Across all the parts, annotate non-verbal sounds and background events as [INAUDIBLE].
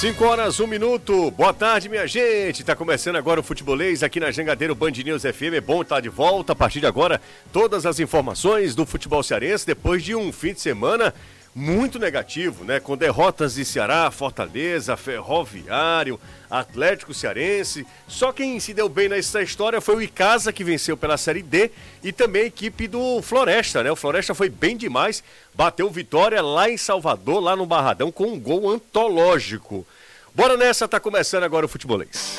5 horas, 1 um minuto. Boa tarde, minha gente. Tá começando agora o Futebolês aqui na Jangadeiro Band News FM. É bom estar de volta. A partir de agora, todas as informações do futebol cearense depois de um fim de semana muito negativo, né? Com derrotas de Ceará, Fortaleza, Ferroviário, Atlético Cearense. Só quem se deu bem nessa história foi o Icasa, que venceu pela Série D, e também a equipe do Floresta, né? O Floresta foi bem demais, bateu vitória lá em Salvador, lá no Barradão, com um gol antológico. Bora nessa, tá começando agora o futebolês.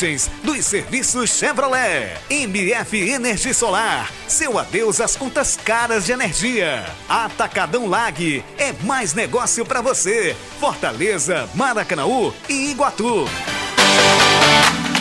vantagens dos serviços Chevrolet. MF Energia Solar. Seu adeus às contas caras de energia. Atacadão Lag. É mais negócio para você. Fortaleza, Maracanaú e Iguatu.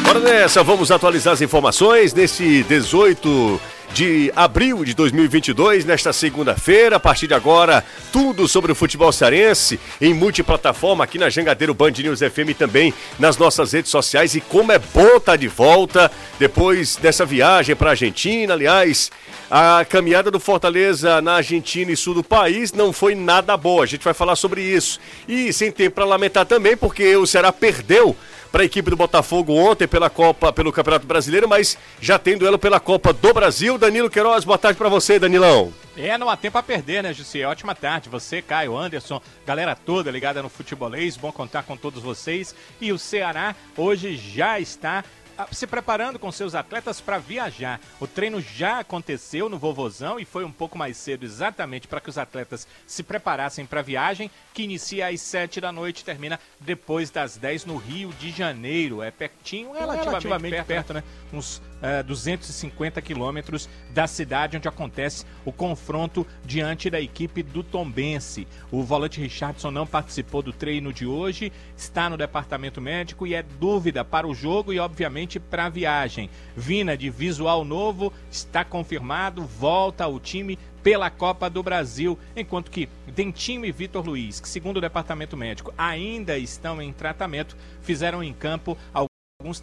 Bora nessa, vamos atualizar as informações nesse 18 de abril de 2022, nesta segunda-feira. A partir de agora, tudo sobre o futebol cearense em multiplataforma aqui na Jangadeiro Band News FM também nas nossas redes sociais. E como é bom estar tá de volta depois dessa viagem para a Argentina. Aliás, a caminhada do Fortaleza na Argentina e sul do país não foi nada boa. A gente vai falar sobre isso. E sem tempo para lamentar também, porque o Ceará perdeu para a equipe do Botafogo ontem pela Copa, pelo Campeonato Brasileiro, mas já tem duelo pela Copa do Brasil. Danilo Queiroz, boa tarde para você, Danilão. É, não há tempo a perder, né, Jussi? Ótima tarde. Você, Caio, Anderson, galera toda ligada no futebolês, bom contar com todos vocês. E o Ceará hoje já está se preparando com seus atletas para viajar. O treino já aconteceu no Vovozão e foi um pouco mais cedo, exatamente para que os atletas se preparassem para a viagem, que inicia às 7 da noite e termina depois das 10 no Rio de Janeiro. É pertinho, relativamente, relativamente perto, perto, né? Uns uh, 250 quilômetros da cidade onde acontece o confronto diante da equipe do Tombense. O volante Richardson não participou do treino de hoje, está no departamento médico e é dúvida para o jogo e, obviamente, para a viagem. Vina de visual novo, está confirmado, volta ao time pela Copa do Brasil, enquanto que Dentinho e Vitor Luiz, que segundo o departamento médico ainda estão em tratamento, fizeram em campo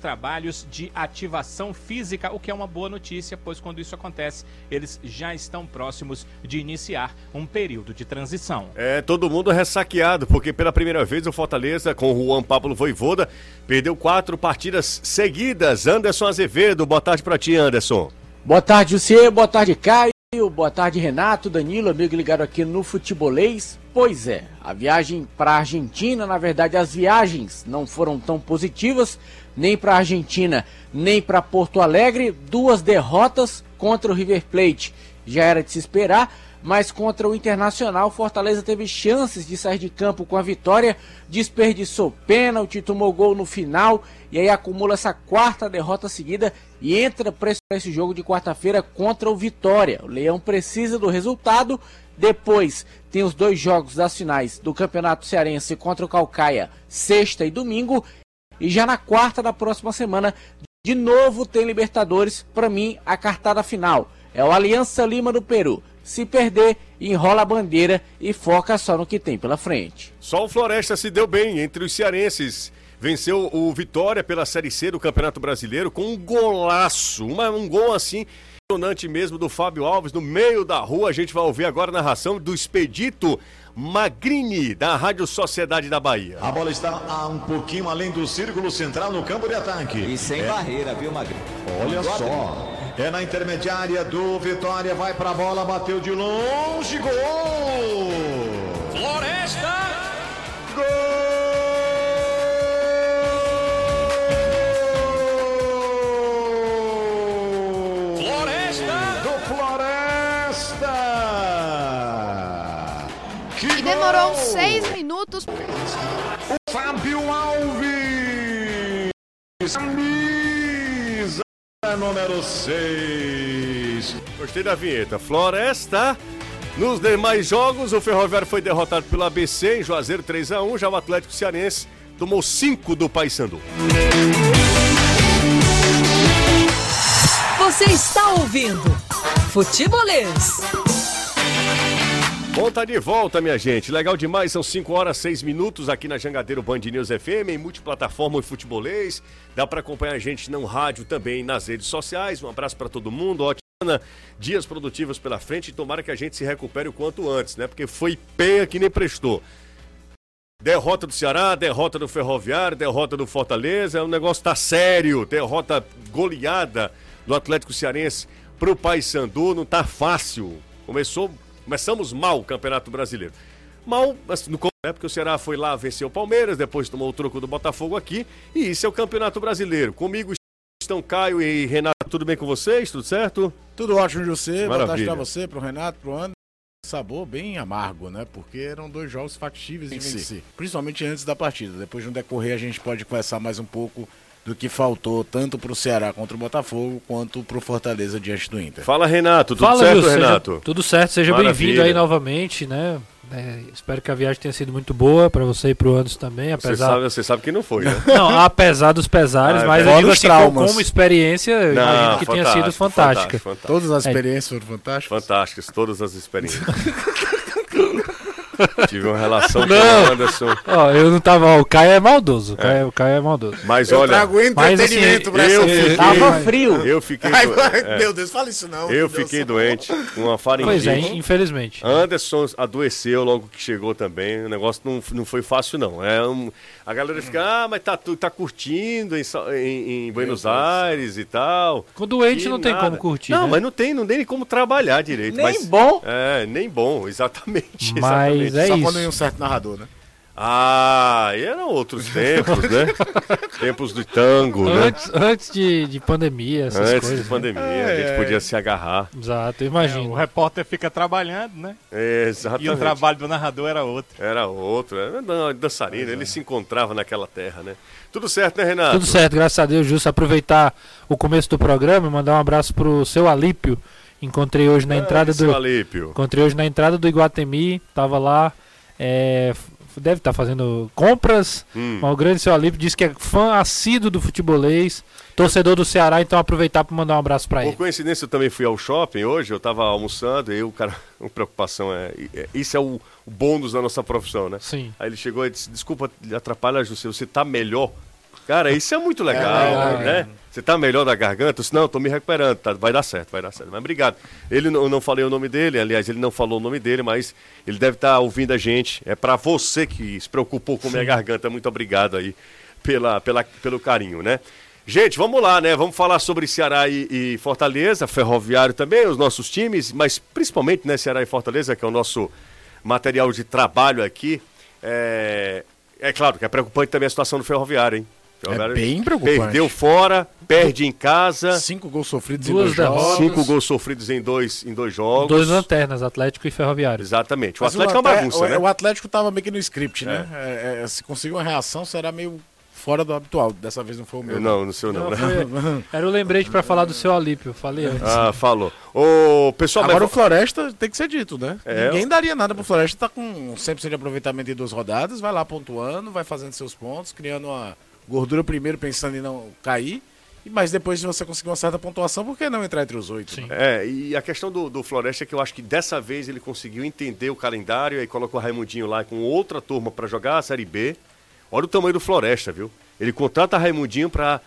trabalhos de ativação física, o que é uma boa notícia, pois quando isso acontece, eles já estão próximos de iniciar um período de transição. É, todo mundo ressaqueado, porque pela primeira vez o Fortaleza, com o Juan Pablo Voivoda, perdeu quatro partidas seguidas. Anderson Azevedo, boa tarde para ti, Anderson. Boa tarde, Lucier, boa tarde, Caio. Boa tarde, Renato, Danilo, amigo ligado aqui no Futebolês. Pois é, a viagem para a Argentina, na verdade, as viagens não foram tão positivas, nem para a Argentina, nem para Porto Alegre. Duas derrotas contra o River Plate. Já era de se esperar, mas contra o Internacional, Fortaleza teve chances de sair de campo com a vitória, desperdiçou pênalti, tomou gol no final e aí acumula essa quarta derrota seguida e entra para esse jogo de quarta-feira contra o Vitória. O Leão precisa do resultado. Depois tem os dois jogos das finais do Campeonato Cearense contra o Calcaia, sexta e domingo. E já na quarta da próxima semana, de novo tem Libertadores. Para mim, a cartada final é o Aliança Lima do Peru. Se perder, enrola a bandeira e foca só no que tem pela frente. Só o Floresta se deu bem entre os cearenses. Venceu o Vitória pela Série C do Campeonato Brasileiro com um golaço, uma, um gol assim impressionante mesmo do Fábio Alves no meio da rua. A gente vai ouvir agora a narração do Expedito Magrini, da Rádio Sociedade da Bahia. A bola está um pouquinho além do círculo central no campo de ataque. E sem é... barreira, viu, Magrini? Olha só. É na intermediária do Vitória, vai para a bola, bateu de longe, gol! Floresta! Gol! demorou seis minutos. O Fábio Alves, camisa número 6. Gostei da vinheta. Floresta. Nos demais jogos, o Ferroviário foi derrotado pelo ABC em Juazeiro 3 a 1 já o Atlético Cearense tomou 5 do Paysandu. Você está ouvindo Futebolês. Bom, tá de volta, minha gente. Legal demais, são 5 horas 6 minutos aqui na Jangadeiro Band News FM, em multiplataforma e futebolês. Dá para acompanhar a gente no rádio também nas redes sociais. Um abraço para todo mundo. Ótima dias produtivos pela frente e tomara que a gente se recupere o quanto antes, né? Porque foi penha que nem prestou. Derrota do Ceará, derrota do Ferroviário, derrota do Fortaleza, o negócio tá sério. Derrota goleada do Atlético Cearense pro Paysandu, não tá fácil. Começou, começamos mal o Campeonato Brasileiro. Mal, assim, no né, porque o Ceará foi lá vencer o Palmeiras, depois tomou o troco do Botafogo aqui, e isso é o Campeonato Brasileiro. Comigo estão Caio e Renato, tudo bem com vocês? Tudo certo? Tudo ótimo, José. Boa tarde Maravilha. pra você, pro Renato, pro André. Sabor bem amargo, né? Porque eram dois jogos factíveis de Vencer. vencer. Principalmente antes da partida. Depois, no decorrer, a gente pode conversar mais um pouco do que faltou tanto pro Ceará contra o Botafogo, quanto pro Fortaleza diante do Inter. Fala, Renato. Tudo Fala, certo, seja- Renato? tudo certo, seja bem-vindo aí novamente, né? É, espero que a viagem tenha sido muito boa pra você e pro Anderson também, Você apesar. sabe, você sabe que não foi, né? [LAUGHS] Não, apesar dos pesares, Ah, é mas eu fora digo assim, como, traumas. como experiência, eu imagino que tenha sido fantástico, fantástica. fantástico, Todas as É. experiências foram fantásticas. Fantásticas, todas as experiências. [LAUGHS] Tive uma relação com o Anderson. Ó, eu não tava. Ó, o Caio é maldoso. O Caio, o Caio é maldoso. Mas Eu olha, trago entretenimento assim, pra eu essa fiquei-. Tava frio. eu fiquei, Ai, do- é, Meu Deus, fala isso não. eu meu Deus. fiquei doente com uma faringite. Pois é, infelizmente. Anderson adoeceu logo que chegou também. O negócio não, não foi fácil, não. É um- a galera fica, ah, mas tá, tu tá curtindo em, em- em Buenos Aires e tal. Com doente Que não tem nada. como curtir. Não, né? mas não tem, não tem nem como trabalhar direito. Nem mas- bom. É, nem bom, [LAUGHS] exatamente. Mas exatamente. É Só isso. quando tem um certo narrador, né? Ah, e eram outros tempos, né? [LAUGHS] tempos do tango, né? Antes, antes de, de pandemia, essas Antes coisas. de né? pandemia, a É, gente é. podia se agarrar. Exato, eu É, imagino. o repórter fica trabalhando, né? É, E exatamente. o trabalho do narrador era outro. Era outro, era dan- dançarino, ele se encontrava naquela terra, né? Tudo certo, né, Renato? Tudo certo, graças a Deus, Justo. Aproveitar o começo do programa e mandar um abraço pro seu Alípio. Encontrei hoje na entrada É, do. Alípio. Encontrei hoje na entrada do Iguatemi, tava lá. é, deve estar fazendo compras. Hum. O grande seu Alípio disse que é fã assíduo do futebolês, torcedor do Ceará, então aproveitar para mandar um abraço para Por ele. coincidência, eu também fui ao shopping hoje, eu tava almoçando, e o cara, [LAUGHS] uma preocupação é, é- Isso é o, o bônus da nossa profissão, né? Sim. Aí ele chegou e disse: Desculpa atrapalhar, José, você tá melhor? Cara, isso é muito legal, legal, né? Você tá melhor da garganta? Disse, não, tô me recuperando, tá, vai dar certo, vai dar certo. Mas obrigado. Ele eu não falei o nome dele, aliás, ele não falou o nome dele, mas ele deve estar ouvindo a gente. É pra você que se preocupou com minha garganta. Muito obrigado aí pela, pela, pelo carinho, né? Gente, vamos lá, né? Vamos falar sobre Ceará e, e Fortaleza, Ferroviário também, os nossos times, mas principalmente, né, Ceará e Fortaleza, que é o nosso material de trabalho aqui. É, é claro que é preocupante também a situação do Ferroviário, hein? Ferroviário bem preocupante. Perdeu fora, perde em casa, Cinco gols sofridos Duas em dois jogos. cinco gols sofridos em dois, em dois jogos. Dois lanternas, Atlético e Ferroviário. Exatamente. O Mas Atlético é uma bagunça, o, né? O Atlético tava meio que no script, né? É, é, se conseguir uma reação, será meio fora do habitual. Dessa vez não foi o meu. Não, no seu não, Não, né? foi- [LAUGHS] era o lembrete para falar do seu Alípio, falei antes. Ah, falou. Ô, pessoal, Agora o. Floresta tem que ser dito, né? É. Ninguém daria nada pro Floresta, tá com 100% de aproveitamento em duas rodadas, vai lá pontuando, vai fazendo seus pontos, criando uma gordura primeiro, pensando em não cair, e mas depois de você conseguir uma certa pontuação, por que não entrar entre os oito? Sim. É, e a questão do, do Floresta é que eu acho que dessa vez ele conseguiu entender o calendário e colocou o Raimundinho lá com outra turma para jogar a Série B. Olha o tamanho do Floresta, viu? Ele contrata Raimundinho para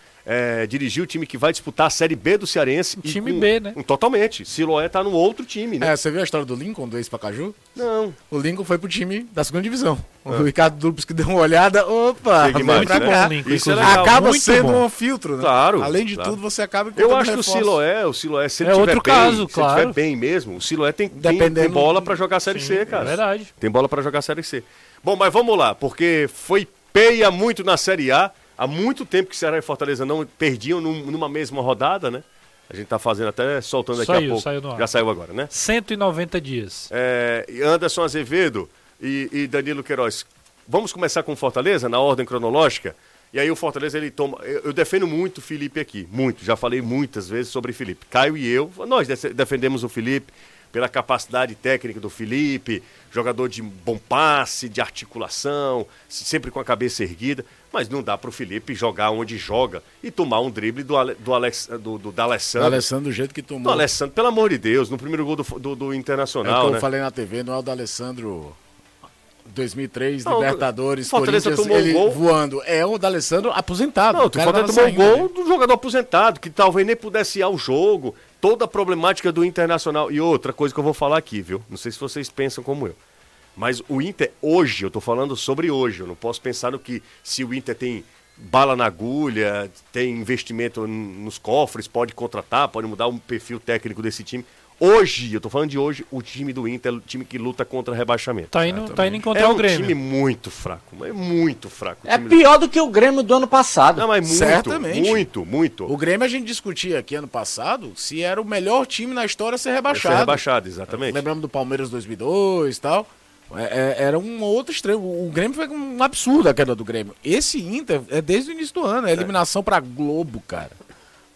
dirigir o time que vai disputar a Série B do Cearense. e Time com- B, né? com- Totalmente. Siloé tá no outro time, né? É, você viu a história do Lincoln, do ex-Pacaju? Não. O Lincoln foi pro time da segunda divisão. O Ricardo Dupes que deu uma olhada, opa, mais, pra né? cá. Lincoln, Isso é. Acaba Muito sendo bom. um filtro, né? Claro, Além de claro. tudo, você acaba Eu acho que o. Siloé, o Siloé, se ele É tiver outro bem, caso, se ele claro. tiver bem mesmo, o Siloé tem, tem, tem Dependendo- bola para jogar a Série C, É cara. verdade. Tem bola para jogar a Série C. Bom, mas vamos lá, porque foi peia muito na Série A. Há muito tempo que Ceará e Fortaleza não perdiam num- numa mesma rodada, né? A gente tá fazendo até, soltando daqui a Saiu, pouco. saiu no ar. Já saiu agora, né? 190 dias. É, e Anderson Azevedo e, e Danilo Queiroz. Vamos começar com Fortaleza, na ordem cronológica? E aí o Fortaleza, ele toma... Eu, eu defendo muito o Felipe aqui, muito. Já falei muitas vezes sobre Felipe. Caio e eu, nós def- defendemos o Felipe pela capacidade técnica do Felipe, jogador de bom passe, de articulação, sempre com a cabeça erguida, mas não dá pro Felipe jogar onde joga e tomar um drible do, Ale, do, Alex, do, do, da Alessandro. O Alessandro do jeito que tomou. Do Alessandro, pelo amor de Deus, no primeiro gol do, do, do É o Internacional, que eu né? falei na TV, não é o do Alessandro 2003, Não, Libertadores, Fortaleza tomou um ele gol. voando. É o do Alessandro aposentado. Não, o Fortaleza tomou um gol do jogador aposentado, que talvez nem pudesse ir ao jogo. Toda a problemática do Internacional. E outra coisa que eu vou falar aqui, viu? Não sei se vocês pensam como eu. Mas o Inter, hoje, eu tô falando sobre hoje. Eu não posso pensar no que se o Inter tem bala na agulha, tem investimento nos cofres, pode contratar, pode mudar o perfil técnico desse time. Hoje, eu tô falando de hoje, o time do Inter é o time que luta contra rebaixamento. Tá indo, tá indo encontrar É o um Grêmio. time muito fraco, é muito fraco. o É time do- pior do que o Grêmio do ano passado. Não, mas muito, Certamente. muito, muito. O Grêmio a gente discutia aqui ano passado se era o melhor time na história a ser rebaixado. Ser rebaixado, exatamente. Lembramos do Palmeiras 2002 e tal. É- é- era um outro extremo. O Grêmio foi um absurdo a queda do Grêmio. Esse Inter é desde o início do ano. É eliminação pra Globo, cara.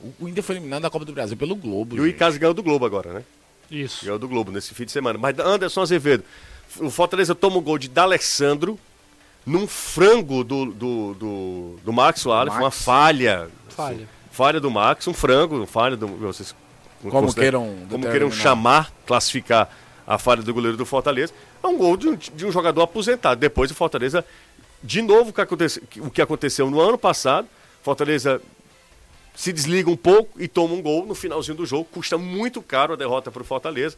O- O Inter foi eliminado da Copa do Brasil pelo Globo. E o gente. Icasa ganhou do Globo agora, né? Isso. Ganhou do Globo nesse fim de semana. Mas Anderson Azevedo, o Fortaleza toma o gol de D'Alessandro num frango do, do, do, do Max Soares, uma falha. Falha. Falha do Max, um frango, uma falha do. Vocês Como queiram como queiram chamar, classificar a falha do goleiro do Fortaleza. É um gol de um, de um jogador aposentado. Depois o Fortaleza, de novo, o que, aconteceu, o que aconteceu no ano passado, Fortaleza se desliga um pouco e toma um gol no finalzinho do jogo. Custa muito caro a derrota para o Fortaleza.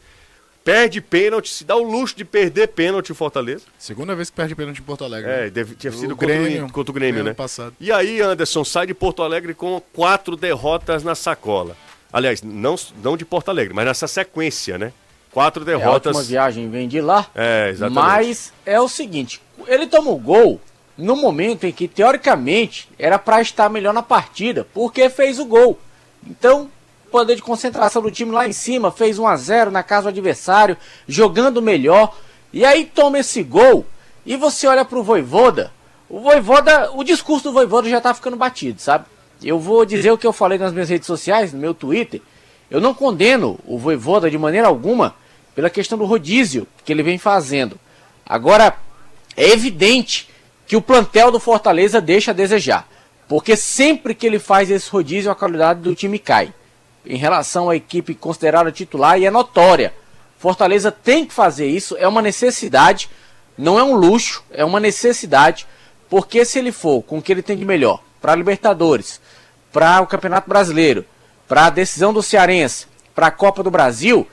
Perde pênalti, se dá o luxo de perder pênalti o Fortaleza. Segunda vez que perde pênalti em Porto Alegre. É, né? deve, tinha O sido contra, o, Grêmio, In- contra o Grêmio, ano né? passado. E aí, Anderson, sai de Porto Alegre com quatro derrotas na sacola. Aliás, não, não de Porto Alegre, mas nessa sequência, né? Quatro É a derrotas. última viagem vem de lá. É, exatamente. Mas é o seguinte, ele toma o gol no momento em que, teoricamente, era pra estar melhor na partida, porque fez o gol. Então, poder de concentração do time lá em cima, fez 1 a 0 na casa do adversário, jogando melhor. E aí toma esse gol, e você olha pro Voivoda, o Voivoda, o discurso do Voivoda já tá ficando batido, sabe? Eu vou dizer o que eu falei nas minhas redes sociais, no meu Twitter. Eu não condeno o Voivoda de maneira alguma pela questão do rodízio que ele vem fazendo. Agora, é evidente que o plantel do Fortaleza deixa a desejar. Porque sempre que ele faz esse rodízio, a qualidade do time cai. Em relação à equipe considerada titular, e é notória. Fortaleza tem que fazer isso, é uma necessidade, não é um luxo, é uma necessidade. Porque se ele for com o que ele tem de melhor para a Libertadores, para o Campeonato Brasileiro, para a decisão do Cearense, para a Copa do Brasil,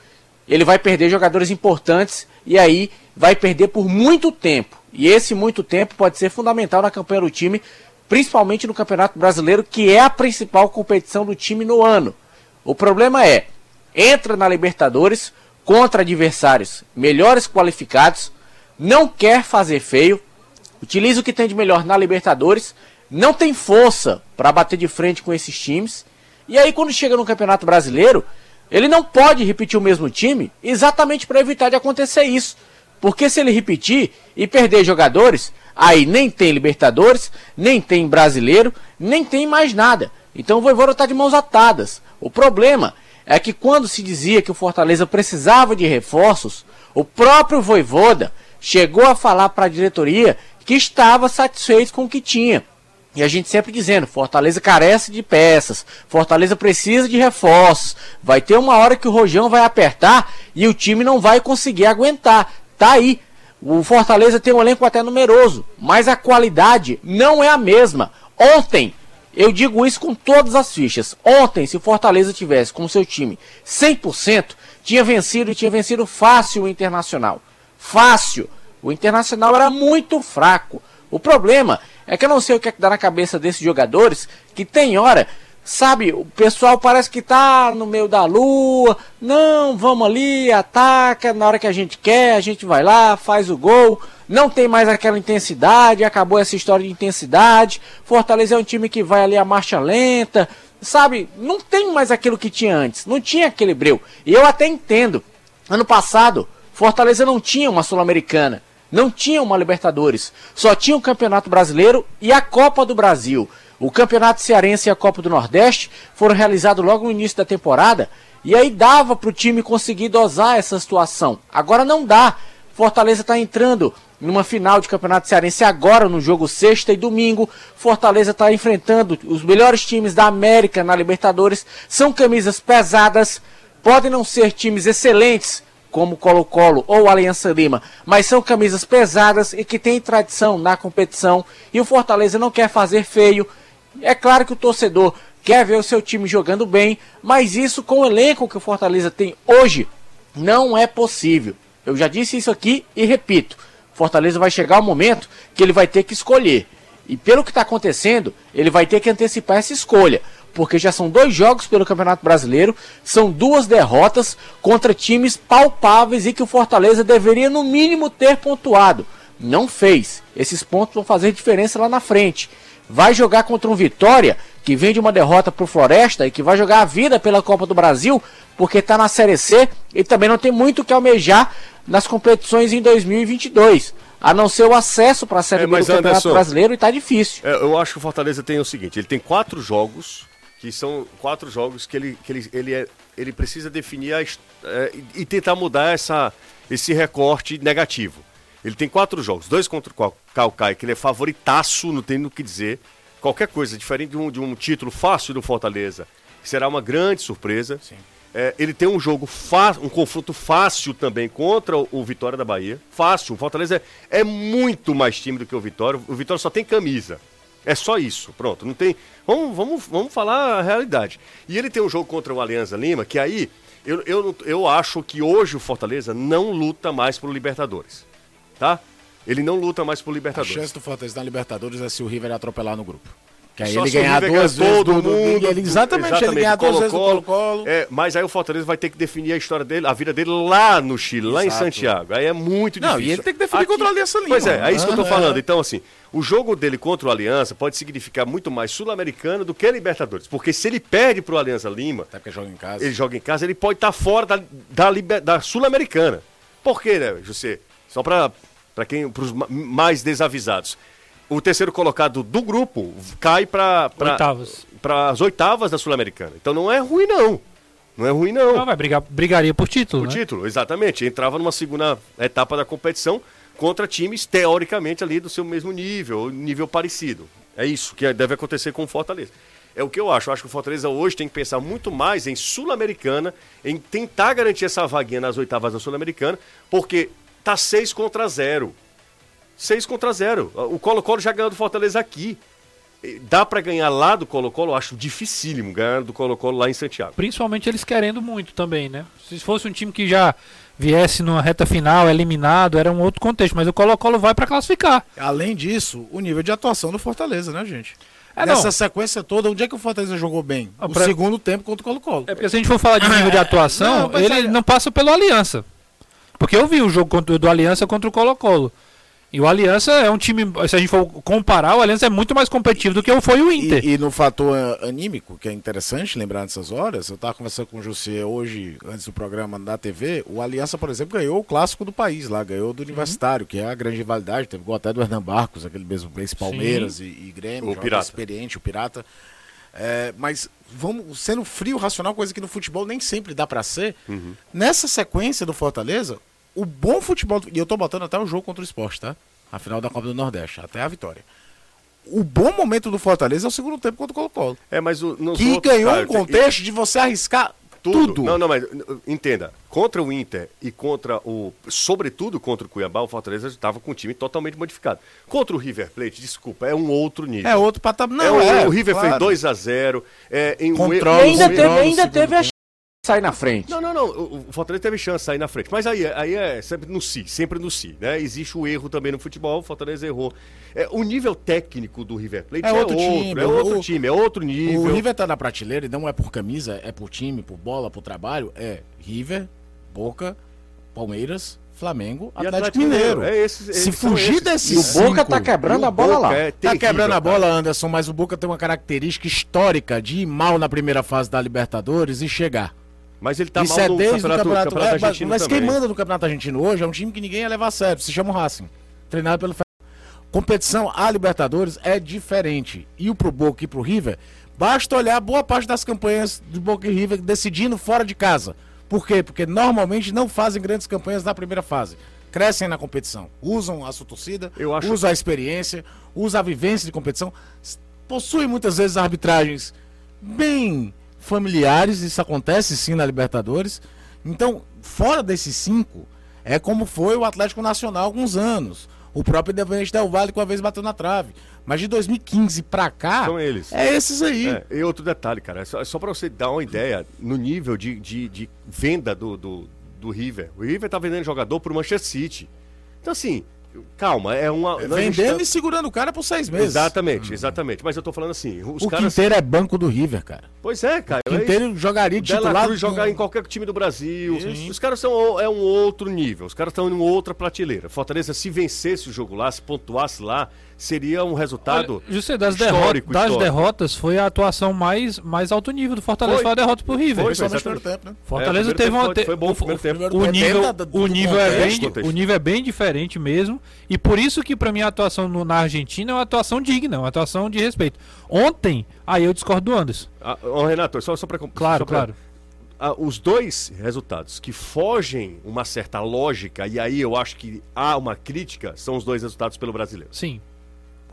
ele vai perder jogadores importantes e aí vai perder por muito tempo. E esse muito tempo pode ser fundamental na campanha do time, principalmente no Campeonato Brasileiro, que é a principal competição do time no ano. O problema é, entra na Libertadores contra adversários melhores qualificados, não quer fazer feio, utiliza o que tem de melhor na Libertadores, não tem força para bater de frente com esses times, e aí quando chega no Campeonato Brasileiro, ele não pode repetir o mesmo time exatamente para evitar de acontecer isso. Porque se ele repetir e perder jogadores, aí nem tem Libertadores, nem tem Brasileiro, nem tem mais nada. Então o Voivoda está de mãos atadas. O problema é que quando se dizia que o Fortaleza precisava de reforços, o próprio Voivoda chegou a falar para a diretoria que estava satisfeito com o que tinha. E a gente sempre dizendo, Fortaleza carece de peças, Fortaleza precisa de reforços. Vai ter uma hora que o Rojão vai apertar e o time não vai conseguir aguentar. Tá aí. O Fortaleza tem um elenco até numeroso, mas a qualidade não é a mesma. Ontem, eu digo isso com todas as fichas. Ontem, se o Fortaleza tivesse com seu time 100%, tinha vencido e tinha vencido fácil o Internacional. Fácil. O Internacional era muito fraco. O problema é que eu não sei o que é que dá na cabeça desses jogadores que tem hora, sabe, o pessoal parece que tá no meio da lua. Não, vamos ali, ataca, na hora que a gente quer, a gente vai lá, faz o gol. Não tem mais aquela intensidade, acabou essa história de intensidade. Fortaleza é um time que vai ali a marcha lenta, sabe? Não tem mais aquilo que tinha antes, não tinha aquele breu. E eu até entendo. Ano passado, Fortaleza não tinha uma Sul-Americana não tinha uma Libertadores, só tinha o Campeonato Brasileiro e a Copa do Brasil. O Campeonato Cearense e a Copa do Nordeste foram realizados logo no início da temporada E aí dava para o time conseguir dosar essa situação. Agora não dá. Fortaleza está entrando numa final de Campeonato Cearense agora, no jogo sexta e domingo. Fortaleza está enfrentando os melhores times da América na Libertadores. São camisas pesadas, podem não ser times excelentes, como Colo-Colo ou Aliança Lima, mas são camisas pesadas e que têm tradição na competição. E o Fortaleza não quer fazer feio. É claro que o torcedor quer ver o seu time jogando bem, mas isso com o elenco que o Fortaleza tem hoje não é possível. Eu já disse isso aqui e repito. Fortaleza vai chegar o momento que ele vai ter que escolher. E pelo que está acontecendo, ele vai ter que antecipar essa escolha. Porque já são dois jogos pelo Campeonato Brasileiro, são duas derrotas contra times palpáveis e que o Fortaleza deveria, no mínimo, ter pontuado. Não fez. Esses pontos vão fazer diferença lá na frente. Vai jogar contra um Vitória, que vem de uma derrota para o Floresta e que vai jogar a vida pela Copa do Brasil, porque está na Série C e também não tem muito o que almejar nas competições em 2022. A não ser o acesso para a Série É, B do Campeonato Anderson, Brasileiro e tá difícil. É, eu acho que o Fortaleza tem o seguinte: ele tem quatro jogos, que são quatro jogos que ele, que ele, ele, é, ele precisa definir a é, e tentar mudar essa, esse recorte negativo. Ele tem quatro jogos, dois contra o Cal- Calcaia, que ele é favoritaço, não tem no que dizer. Qualquer coisa, diferente de um, de um título fácil do Fortaleza, será uma grande surpresa. É, ele tem um jogo fácil, um confronto fácil também contra o, o Vitória da Bahia. Fácil. O Fortaleza é, é muito mais time do que o Vitória. O Vitória só tem camisa. É só isso. Pronto. Não tem. Vamos, vamos, vamos falar a realidade. E ele tem um jogo contra o Alianza Lima, que aí eu, eu, eu acho que hoje o Fortaleza não luta mais por Libertadores. Tá? Ele não luta mais por A Libertadores. chance do Fortaleza na Libertadores é se o River atropelar no grupo. Que aí Só ele ganhar duas vezes todo do, do, mundo, ele, exatamente, ele ganhar duas vezes do Colo-Colo. É, mas aí o Fortaleza vai ter que definir a história dele, a vida dele lá no Chile, lá em Exato. Santiago. Aí é muito Não, difícil. e ele tem que definir contra o Aliança Lima. Pois é, é isso que eu tô Ah, falando. é. Então, assim, o jogo dele contra o Aliança pode significar muito mais Sul-Americano do que Libertadores. Porque se ele perde pro Aliança Lima, Até porque joga em casa. ele joga em casa, ele pode estar fora da, da, liber- da Sul-Americana. Por quê, né, José? Só para quem, pros ma- mais desavisados. O terceiro colocado do grupo cai para as oitavas da Sul-Americana. Então não é ruim não. Não é ruim não. Não, vai brigar, brigaria por título, o né? título, exatamente. Entrava numa segunda etapa da competição contra times teoricamente ali do seu mesmo nível, ou nível parecido. É isso que deve acontecer com o Fortaleza. É o que eu acho. Eu acho que o Fortaleza hoje tem que pensar muito mais em Sul-Americana, em tentar garantir essa vaguinha nas oitavas da Sul-Americana, porque tá 6 contra 0. 6 contra 0. O Colo-Colo já ganhou do Fortaleza aqui. Dá pra ganhar lá do Colo-Colo? Eu acho dificílimo ganhar do Colo-Colo lá em Santiago. Principalmente eles querendo muito também, né? Se fosse um time que já viesse numa reta final, eliminado, era um outro contexto. Mas o Colo-Colo vai pra classificar. Além disso, o nível de atuação do Fortaleza, né, gente? É, Nessa não. sequência toda, onde é que o Fortaleza jogou bem? Ah, O pra- segundo tempo contra o Colo-Colo. É porque se a gente for falar de nível de atuação, Não, ele é- não passa pelo Aliança. Porque eu vi o jogo do Aliança contra o Colo-Colo. E o Aliança é um time, se a gente for comparar, o Aliança é muito mais competitivo do que foi o Inter. E, e no fator ah, anímico, que é interessante lembrar nessas horas, eu estava conversando com o José hoje, antes do programa da TV, o Aliança, por exemplo, ganhou o clássico do país lá, ganhou do Universitário, que é a grande rivalidade, teve gol até do Hernan Barcos, aquele mesmo ex-Palmeiras e, e Grêmio, O Pirata. experiente, o Pirata. É, mas vamos sendo frio, racional, coisa que no futebol nem sempre dá pra ser. Nessa sequência do Fortaleza, o bom futebol, e eu tô botando até o jogo contra o esporte, tá? A final da Copa do Nordeste, até a vitória. O bom momento do Fortaleza é o segundo tempo contra o Colo-Colo. É, mas o, nos Que outros, ganhou cara, um contexto de você arriscar tudo. Não, não, mas uh, entenda, contra o Inter e contra o. Sobretudo contra o Cuiabá, o Fortaleza estava com o time totalmente modificado. Contra o River Plate, desculpa, é um outro nível. É outro patamar. É Não, o- é, o River claro. fez 2 a 0 é, em um Controla E ainda teve, ainda teve a sair na frente. Não, não, não. O o Fortaleza teve chance de sair na frente. Mas aí, aí é sempre no si, sempre no si, né? Existe o erro também no futebol, o Fortaleza errou. É, o nível técnico do River Plate É é, outro outro, time, é outro o- time, é outro nível. O River tá na prateleira e não é por camisa, é por time, por bola, por trabalho. É River, Boca, Palmeiras, Flamengo, E Atlético, Mineiro. É esses, Se fugir esses. E o Boca cinco, tá quebrando a bola lá. é Tá terrível, quebrando a cara. bola, Anderson, mas o Boca tem uma característica histórica de ir mal na primeira fase da Libertadores e chegar. Mas ele tá Isso mal é no desde o campeonato, campeonato. campeonato é, mas argentino mas quem também. manda no campeonato argentino hoje é um time que ninguém ia levar a sério, se chama o Racing. Treinado pelo Competição a Libertadores é diferente. E o pro Boca e pro River, Basta olhar boa parte das campanhas do Boca e River decidindo fora de casa. Por quê? Porque normalmente não fazem grandes campanhas na primeira fase. Crescem na competição. Usam a sua torcida, acho- usam a experiência, usam a vivência de competição. Possuem muitas vezes arbitragens bem familiares, isso acontece sim na Libertadores. Então, fora desses cinco, é como foi o Atlético Nacional há alguns anos. O próprio Independente Del Vale que uma vez bateu na trave. Mas de 2015 pra cá, São eles. é esses aí. É, e outro detalhe, cara, é só, é só para você dar uma ideia no nível de, de, de venda do, do, do River. O River tá vendendo jogador pro Manchester City. Então, assim, calma, é uma. nós Vendendo e segurando o cara por seis meses. Exatamente, exatamente. Mas eu tô falando assim, os o caras. Quinteiro é banco do River, cara. Pois é, cara. O Quinteiro jogaria Dela titular. Cruz jogar com- em qualquer time do Brasil. Os caras são é um outro nível. Os caras estão em uma outra prateleira. Fortaleza, se vencesse o jogo lá, se pontuasse lá, seria um resultado Olha, José, das, histórico, derrotas, das histórico. derrotas foi a atuação mais, mais alto nível do Fortaleza. Foi. Foi, a derrota pro River. Foi, Principalmente no exatamente. primeiro tempo, né? Fortaleza É, teve uma. te- foi bom, o primeiro tempo. O nível, o, nível é bem, contexto. o nível é bem diferente mesmo. E por isso que, pra mim, a atuação no- na Argentina é uma atuação digna, uma atuação de respeito. Ontem, aí eu discordo do Anderson. Ah, ô, Renato, só, só para Claro, claro. os dois resultados que fogem uma certa lógica, e aí eu acho que há uma crítica, são os dois resultados pelo brasileiro. Sim,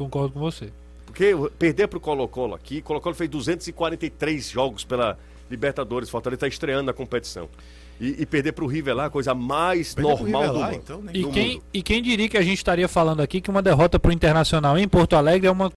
concordo com você. Porque perder pro Colo-Colo aqui, Colo-Colo fez 243 jogos pela Libertadores, Fortaleza está estreando na competição. E, e perder pro River lá, a coisa mais Perder normal River do lá, então, nem- E do quem, mundo. e quem diria que a gente estaria falando aqui que uma derrota pro Internacional em Porto Alegre é uma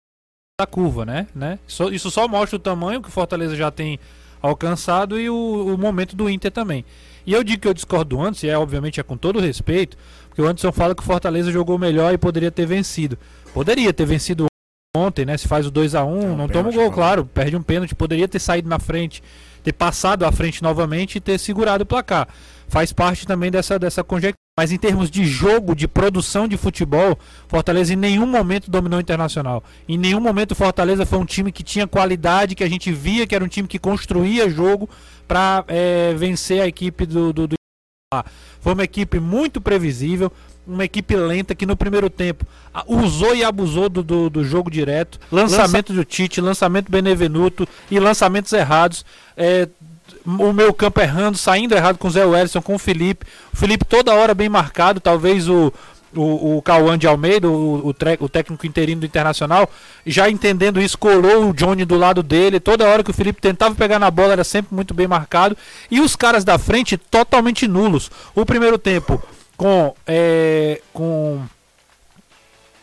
da curva, né? né? Isso só mostra o tamanho que o Fortaleza já tem alcançado e o, o momento do Inter também. E eu digo que eu discordo do Anderson, e é obviamente é com todo respeito, porque o Anderson fala que o Fortaleza jogou melhor e poderia ter vencido. Poderia ter vencido ontem, né? Se faz o 2 a 1 um não toma o gol, não. claro, perde um pênalti, poderia ter saído na frente, ter passado à frente novamente e ter segurado o placar. Faz parte também dessa, dessa conjectura. Mas em termos de jogo, de produção de futebol, Fortaleza em nenhum momento dominou o Internacional. Em nenhum momento Fortaleza foi um time que tinha qualidade, que a gente via que era um time que construía jogo para vencer a equipe do, do, do lá. Foi uma equipe muito previsível, uma equipe lenta que no primeiro tempo usou e abusou do, do, do jogo direto. Lançamento do Tite, lançamento do Benevenuto e lançamentos errados. É, o meu campo errando, saindo errado com o Zé Wellison, com o Felipe. O Felipe toda hora bem marcado, talvez o. O, o Cauã de Almeida, o, o, tre- o técnico interino do Internacional, já entendendo isso, colou o Johnny do lado dele. Toda hora que o Felipe tentava pegar na bola era sempre muito bem marcado. E os caras da frente totalmente nulos. O primeiro tempo com, é, com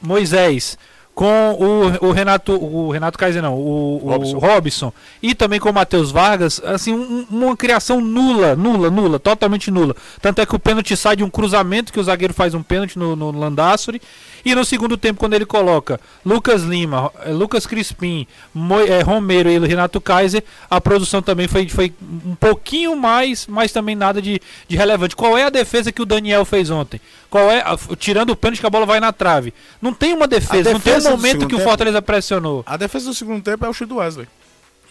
Moisés, com o, o Renato, o Renato Kaiser não, o, o Robson. Robson. e também com o Matheus Vargas, assim, um- uma criação nula, nula, nula, totalmente nula. Tanto é que o pênalti sai de um cruzamento que o zagueiro faz um pênalti no, no Landassori, e no segundo tempo quando ele coloca Lucas Lima, eh, Lucas Crispim, Moi- eh, Romero e Renato Kaiser, a produção também foi, foi um pouquinho mais, mas também nada de, de relevante. Qual é a defesa que o Daniel fez ontem? Qual é, a- tirando o pênalti que a bola vai na trave. Não tem uma defesa, não tem defesa um momento que o tempo- Fortaleza pressionou. A defesa do segundo tempo é o chute do Wesley.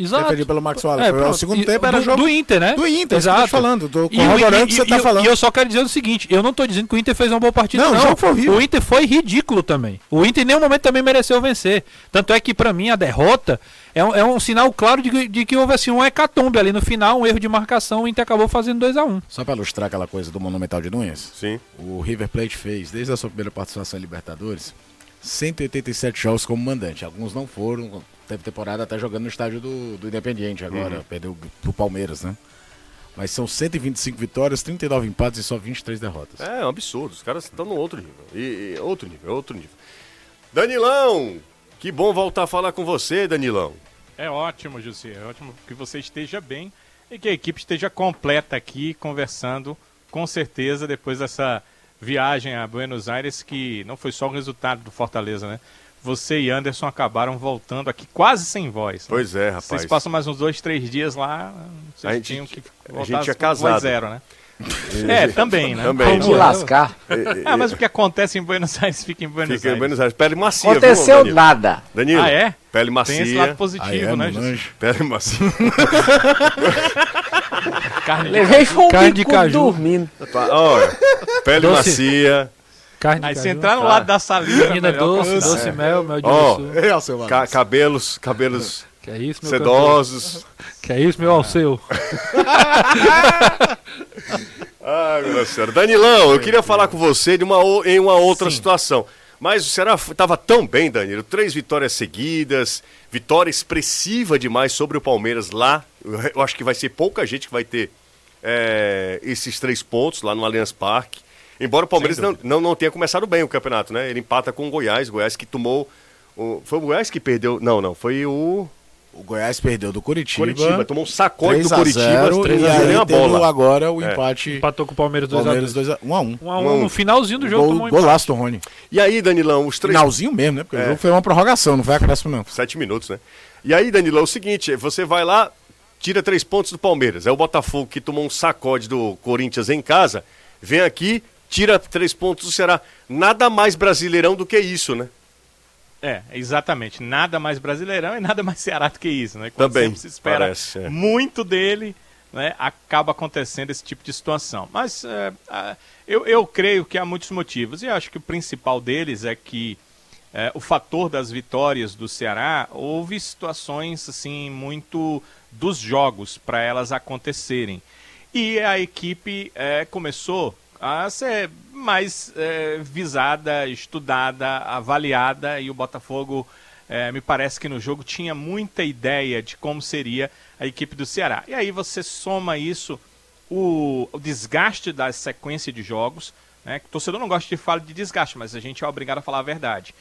Exato. Defendido pelo Max Wallace. É, Foi- o segundo E- tempo era do, jogo do Inter, né? do Inter, Exato. te falando, tô E o- corroborando o que você tá e falando. E eu só quero dizer o seguinte, eu não tô dizendo que o Inter fez uma boa partida, Não, não. o jogo foi horrível. O Inter foi ridículo também. O Inter em nenhum momento também mereceu vencer. Tanto é que, pra mim, a derrota é um, é um sinal claro de, que- de que houve assim, um hecatombe ali no final, um erro de marcação, o Inter acabou fazendo 2 a 1 Só pra ilustrar aquela coisa do Monumental de Nunes, Sim. o River Plate fez, desde a sua primeira participação em Libertadores, 187 jogos como mandante. Alguns não foram, teve temporada até jogando no estádio do, do Independiente agora, Uhum. perdeu pro Palmeiras, né? Mas são 125 vitórias, 39 empates e só 23 derrotas. É um absurdo, os caras estão no outro nível. E, e outro nível, outro nível. Danilão, que bom voltar a falar com você, Danilão. É ótimo, José. É ótimo que você esteja bem e que a equipe esteja completa aqui, conversando, com certeza, depois dessa viagem a Buenos Aires, que não foi só o resultado do Fortaleza, né? Você e Anderson acabaram voltando aqui quase sem voz. né? Pois é, rapaz. Vocês passam mais uns dois, três dias lá, vocês A gente- tinham que a voltar gente é com voz casado. zero, né? [LAUGHS] É, também, né? Também. Tem de lascar. Ah, mas o que acontece em Buenos Aires fica em Buenos Fica em Aires. Buenos Aires. Pele macia, viu, Aconteceu Danilo? nada. Danilo, Ah, é? pele macia. Tem esse lado positivo, é, né, lanche. Pele macia. [LAUGHS] Carne de Levei um Carne de caju. dormindo. Olha, pele Doce. macia. Carne Aí você entrar no lado da salina, Menina doce, doce mel, mel de. É, Alceu Ca- cabelos, cabelos [LAUGHS] Que é isso, meu sedosos. Que é isso, meu Alceu. [LAUGHS] Ai, meu Deus do céu. Danilão, eu queria falar com você de uma, em uma outra situação. Mas o Ceará estava tão bem, Danilo. Três vitórias seguidas, vitória expressiva demais sobre o Palmeiras lá. Eu, eu acho que vai ser pouca gente que vai ter é, esses três pontos lá no Allianz Parque. Embora o Palmeiras não, não, não tenha começado bem o campeonato, né? Ele empata com o Goiás. Goiás que tomou. o- foi o Goiás que perdeu. Não, não. Foi o. O Goiás perdeu do Curitiba. Curitiba. Tomou um sacode do 3 a Curitiba. 0, três e a bola. agora o É. empate. Empatou com o Palmeiras 2x1. Palmeiras 2 a 1 a 1. 1 a 1 no finalzinho do jogo Gol, tomou um golaço do Rony. E aí, Danilão, os três. Finalzinho mesmo, né? Porque É. o jogo foi uma prorrogação, não foi acréscimo não. Sete minutos, né? E aí, Danilo, é o seguinte, você vai lá, tira três pontos do Palmeiras. É o Botafogo que tomou um sacode do Corinthians em casa, vem aqui, tira três pontos do Ceará. Nada mais brasileirão do que isso, né? É, exatamente. Nada mais brasileirão e nada mais Ceará do que isso, né? Também, sempre se espera parece, é. muito dele, né? Acaba acontecendo esse tipo de situação. Mas é, eu, eu creio que há muitos motivos. E acho que o principal deles é que é, o fator das vitórias do Ceará, houve situações assim muito dos jogos para elas acontecerem. E a equipe é, começou a ser mais é, visada, estudada, avaliada, e o Botafogo, é, me parece que no jogo tinha muita ideia de como seria a equipe do Ceará. E aí você soma isso, o, o desgaste da sequência de jogos, né, o torcedor não gosta de falar de desgaste, mas a gente é obrigado a falar a verdade.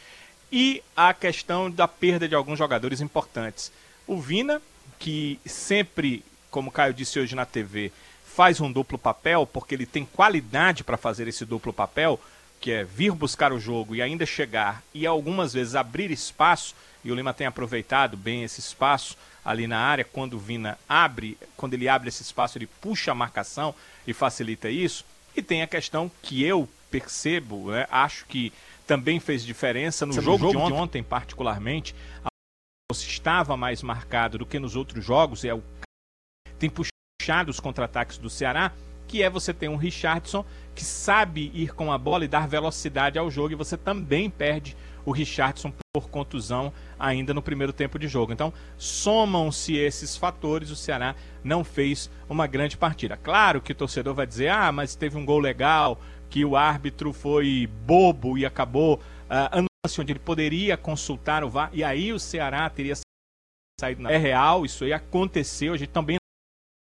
E a questão da perda de alguns jogadores importantes. O Vina, que sempre, como o Caio disse hoje na TV, faz um duplo papel, porque ele tem qualidade para fazer esse duplo papel, que é vir buscar o jogo e ainda chegar e algumas vezes abrir espaço, e o Lima tem aproveitado bem esse espaço ali na área, quando o Vina abre, quando ele abre esse espaço, ele puxa a marcação e facilita isso. E tem a questão que eu percebo, né, acho que também fez diferença no jogo, jogo de de ontem, ontem particularmente, a estava mais marcado do que nos outros jogos, é o tem puxado os contra-ataques do Ceará, que é você ter um Richardson que sabe ir com a bola e dar velocidade ao jogo, e você também perde o Richardson por contusão ainda no primeiro tempo de jogo. Então, somam-se esses fatores, o Ceará não fez uma grande partida. Claro que o torcedor vai dizer: "Ah, mas teve um gol legal, que o árbitro foi bobo e acabou ah, anulando, onde ele poderia consultar o VAR, e aí o Ceará teria saído na... É real, isso aí aconteceu, a gente também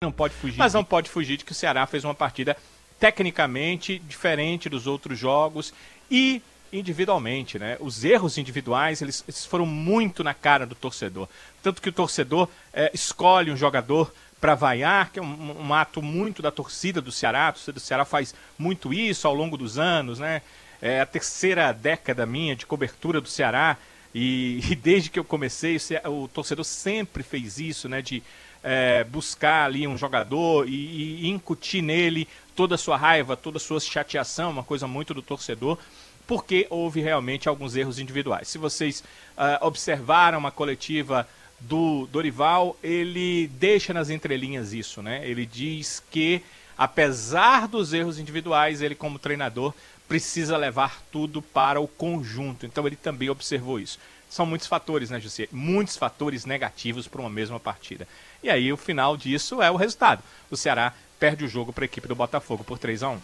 não pode fugir. Mas não pode fugir de que o Ceará fez uma partida tecnicamente diferente dos outros jogos e individualmente, né? Os erros individuais, eles, eles foram muito na cara do torcedor. Tanto que o torcedor eh, escolhe um jogador para vaiar, que é um, um ato muito da torcida do Ceará. A torcida do Ceará faz muito isso ao longo dos anos, né? É a terceira década minha de cobertura do Ceará e, [LAUGHS] e desde que eu comecei, o, o torcedor sempre fez isso, né? De é, buscar ali um jogador e, e incutir nele toda a sua raiva, toda a sua chateação, uma coisa muito do torcedor, porque houve realmente alguns erros individuais. Se vocês ah, observaram a coletiva do Dorival, ele deixa nas entrelinhas isso, né? Ele diz que, apesar dos erros individuais, ele, como treinador, precisa levar tudo para o conjunto. Então, ele também observou isso. São muitos fatores, né, José? Muitos fatores negativos para uma mesma partida. E aí, o final disso é o resultado. O Ceará perde o jogo para a equipe do Botafogo por 3 a 1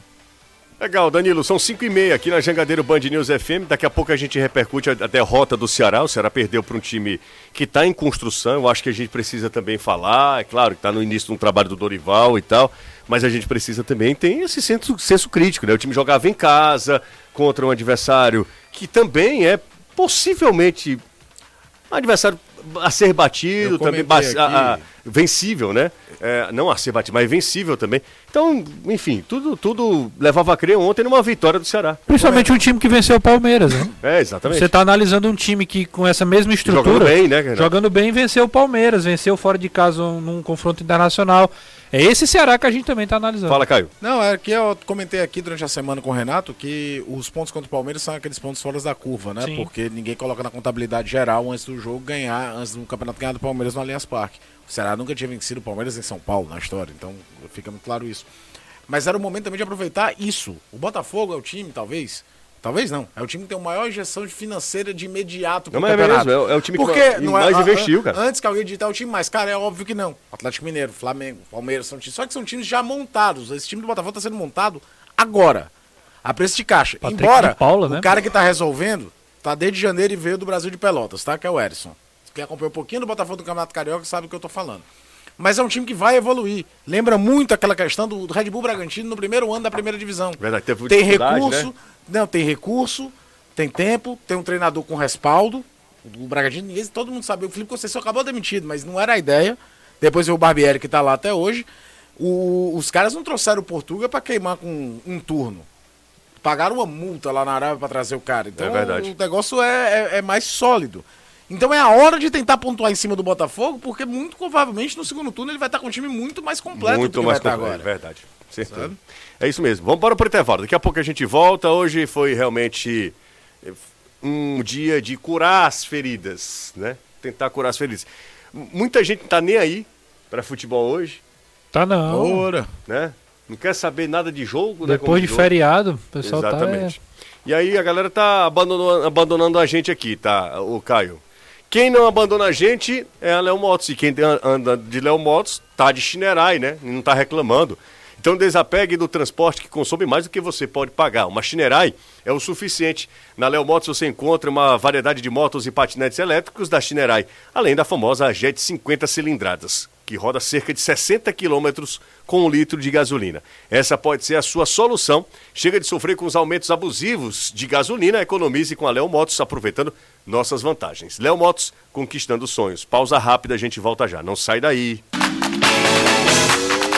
Legal, Danilo, são 5 e meia aqui na Jangadeiro Band News FM. Daqui a pouco a gente repercute a, derrota do Ceará. O Ceará perdeu para um time que está em construção. Eu acho que a gente precisa também falar. É claro que está no início de um trabalho do Dorival e tal. Mas a gente precisa também ter esse senso, senso crítico, né? O time jogava em casa contra um adversário que também é possivelmente um adversário a ser batido, também a- a-. vencível, né? É, não a ser batido, mas vencível também. Então, enfim, tudo, tudo levava a crer ontem numa vitória do Ceará. Principalmente um time que venceu o Palmeiras, né? É, exatamente. Você está analisando um time que com essa mesma estrutura, Jogando bem, né, Renato? jogando bem, venceu o Palmeiras, venceu fora de casa um- num confronto internacional. É esse Ceará que a gente também está analisando. Fala, Caio. Não, é que eu comentei aqui durante a semana com o Renato que os pontos contra o Palmeiras são aqueles pontos fora da curva, né? Sim. Porque ninguém coloca na contabilidade geral antes do jogo ganhar, antes do campeonato ganhar do Palmeiras no Allianz Parque. O Ceará nunca tinha vencido o Palmeiras em São Paulo na história, então fica muito claro isso. Mas era o momento também de aproveitar isso. O Botafogo é o time, talvez, Talvez não. É o time que tem a maior injeção financeira de imediato Não, mas é mesmo, é o- é o time que Porque mais- não mais é, investiu, an- cara. Antes que alguém digitar o time mais caro, é óbvio que não. Atlético Mineiro, Flamengo, Palmeiras são times. Só que são times já montados. Esse time do Botafogo está sendo montado agora. A preço de caixa. Patrick Embora de Paula, o né? cara que tá resolvendo tá desde janeiro e veio do Brasil de Pelotas, tá? Que é o Erisson. Quem acompanhou um pouquinho do Botafogo do Campeonato Carioca sabe o que eu tô falando. Mas é um time que vai evoluir. Lembra muito aquela questão do do Red Bull Bragantino no primeiro ano da primeira divisão. Verdade, teve Tem recurso, né? não, tem recurso, tem tempo, tem um treinador com respaldo. O Bragantino, ninguém, todo mundo sabe. O Felipe Conceição acabou demitido, mas não era a ideia. Depois veio o Barbieri, que tá lá até hoje. O- os caras não trouxeram o Portuga pra queimar com um turno. Pagaram uma multa lá na Arábia pra trazer o cara. Então É verdade. o negócio é, é- é mais sólido. Então é a hora de tentar pontuar em cima do Botafogo, porque muito provavelmente no segundo turno ele vai estar com um time muito mais completo do Muito que mais vai estar completo, agora. é verdade. Certeza. É isso mesmo. Vamos para o intervalo. Daqui a pouco a gente volta. Hoje foi realmente eh, um dia de curar as feridas, né? Tentar curar as feridas. Muita gente não tá nem aí para futebol hoje, Tá não. Ora. né? Não quer saber nada de jogo, né? Depois de jogo. feriado, o pessoal Exatamente. tá. E aí a galera tá abandonando, abandonando a gente aqui, tá, o Caio? Quem não abandona a gente é a Léo Motos. E quem an- anda de Léo Motos tá de chinerai, né? Não tá reclamando. Então desapegue do transporte que consome mais do que você pode pagar. Uma chinerai é o suficiente. Na Léo Motos você encontra uma variedade de motos e patinetes elétricos da chinerai, além da famosa Jet 50 cilindradas, que roda cerca de 60 quilômetros com um litro de gasolina. Essa pode ser a sua solução. Chega de sofrer com os aumentos abusivos de gasolina, economize com a Léo Motos, aproveitando nossas vantagens. Léo Motos, conquistando sonhos. Pausa rápida, a gente volta já. Não sai daí.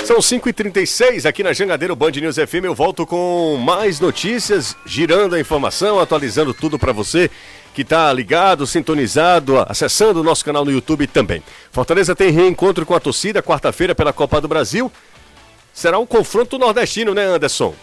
São 5h36 aqui na Jangadeiro Band News FM. Eu volto com mais notícias, girando a informação, atualizando tudo para você que está ligado, sintonizado, acessando o nosso canal no YouTube também. Fortaleza tem reencontro com a torcida quarta-feira pela Copa do Brasil. Será um confronto nordestino, né, Anderson?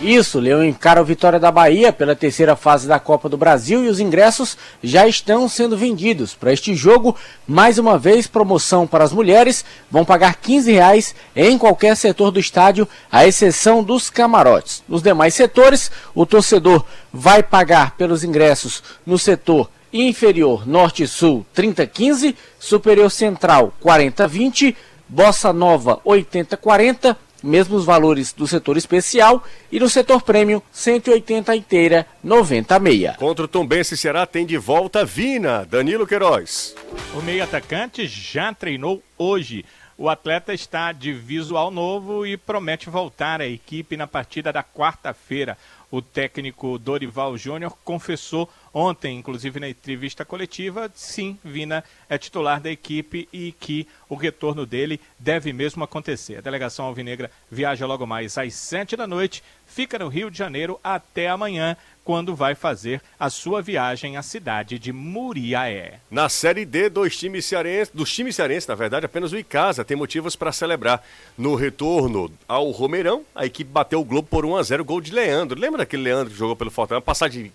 Isso, Leão encara o Vitória da Bahia pela terceira fase da Copa do Brasil e os ingressos já estão sendo vendidos. Para este jogo, mais uma vez, promoção para as mulheres, vão pagar 15 reais em qualquer setor do estádio, à exceção dos camarotes. Nos demais setores, o torcedor vai pagar pelos ingressos no setor inferior norte e sul 3015, superior central 4020, bossa nova 8040, mesmos valores do setor especial e no setor prêmio 180 inteira 90 meia. Contra o Tombense Ceará tem de volta Vina, Danilo Queiroz. O meio atacante já treinou hoje. O atleta está de visual novo e promete voltar à equipe na partida da quarta-feira. O técnico Dorival Júnior confessou ontem, inclusive na entrevista coletiva, sim, Vina é titular da equipe e que o retorno dele deve mesmo acontecer. A delegação alvinegra viaja logo mais às sete da noite, fica no Rio de Janeiro até amanhã, quando vai fazer a sua viagem à cidade de Muriaé. Na Série D, dois times cearenses, dos times cearenses, na verdade, apenas o Icasa tem motivos para celebrar. No retorno ao Romeirão, a equipe bateu o Globo por 1 a 0 gol de Leandro. Lembra daquele Leandro que jogou pelo Fortaleza? Passagem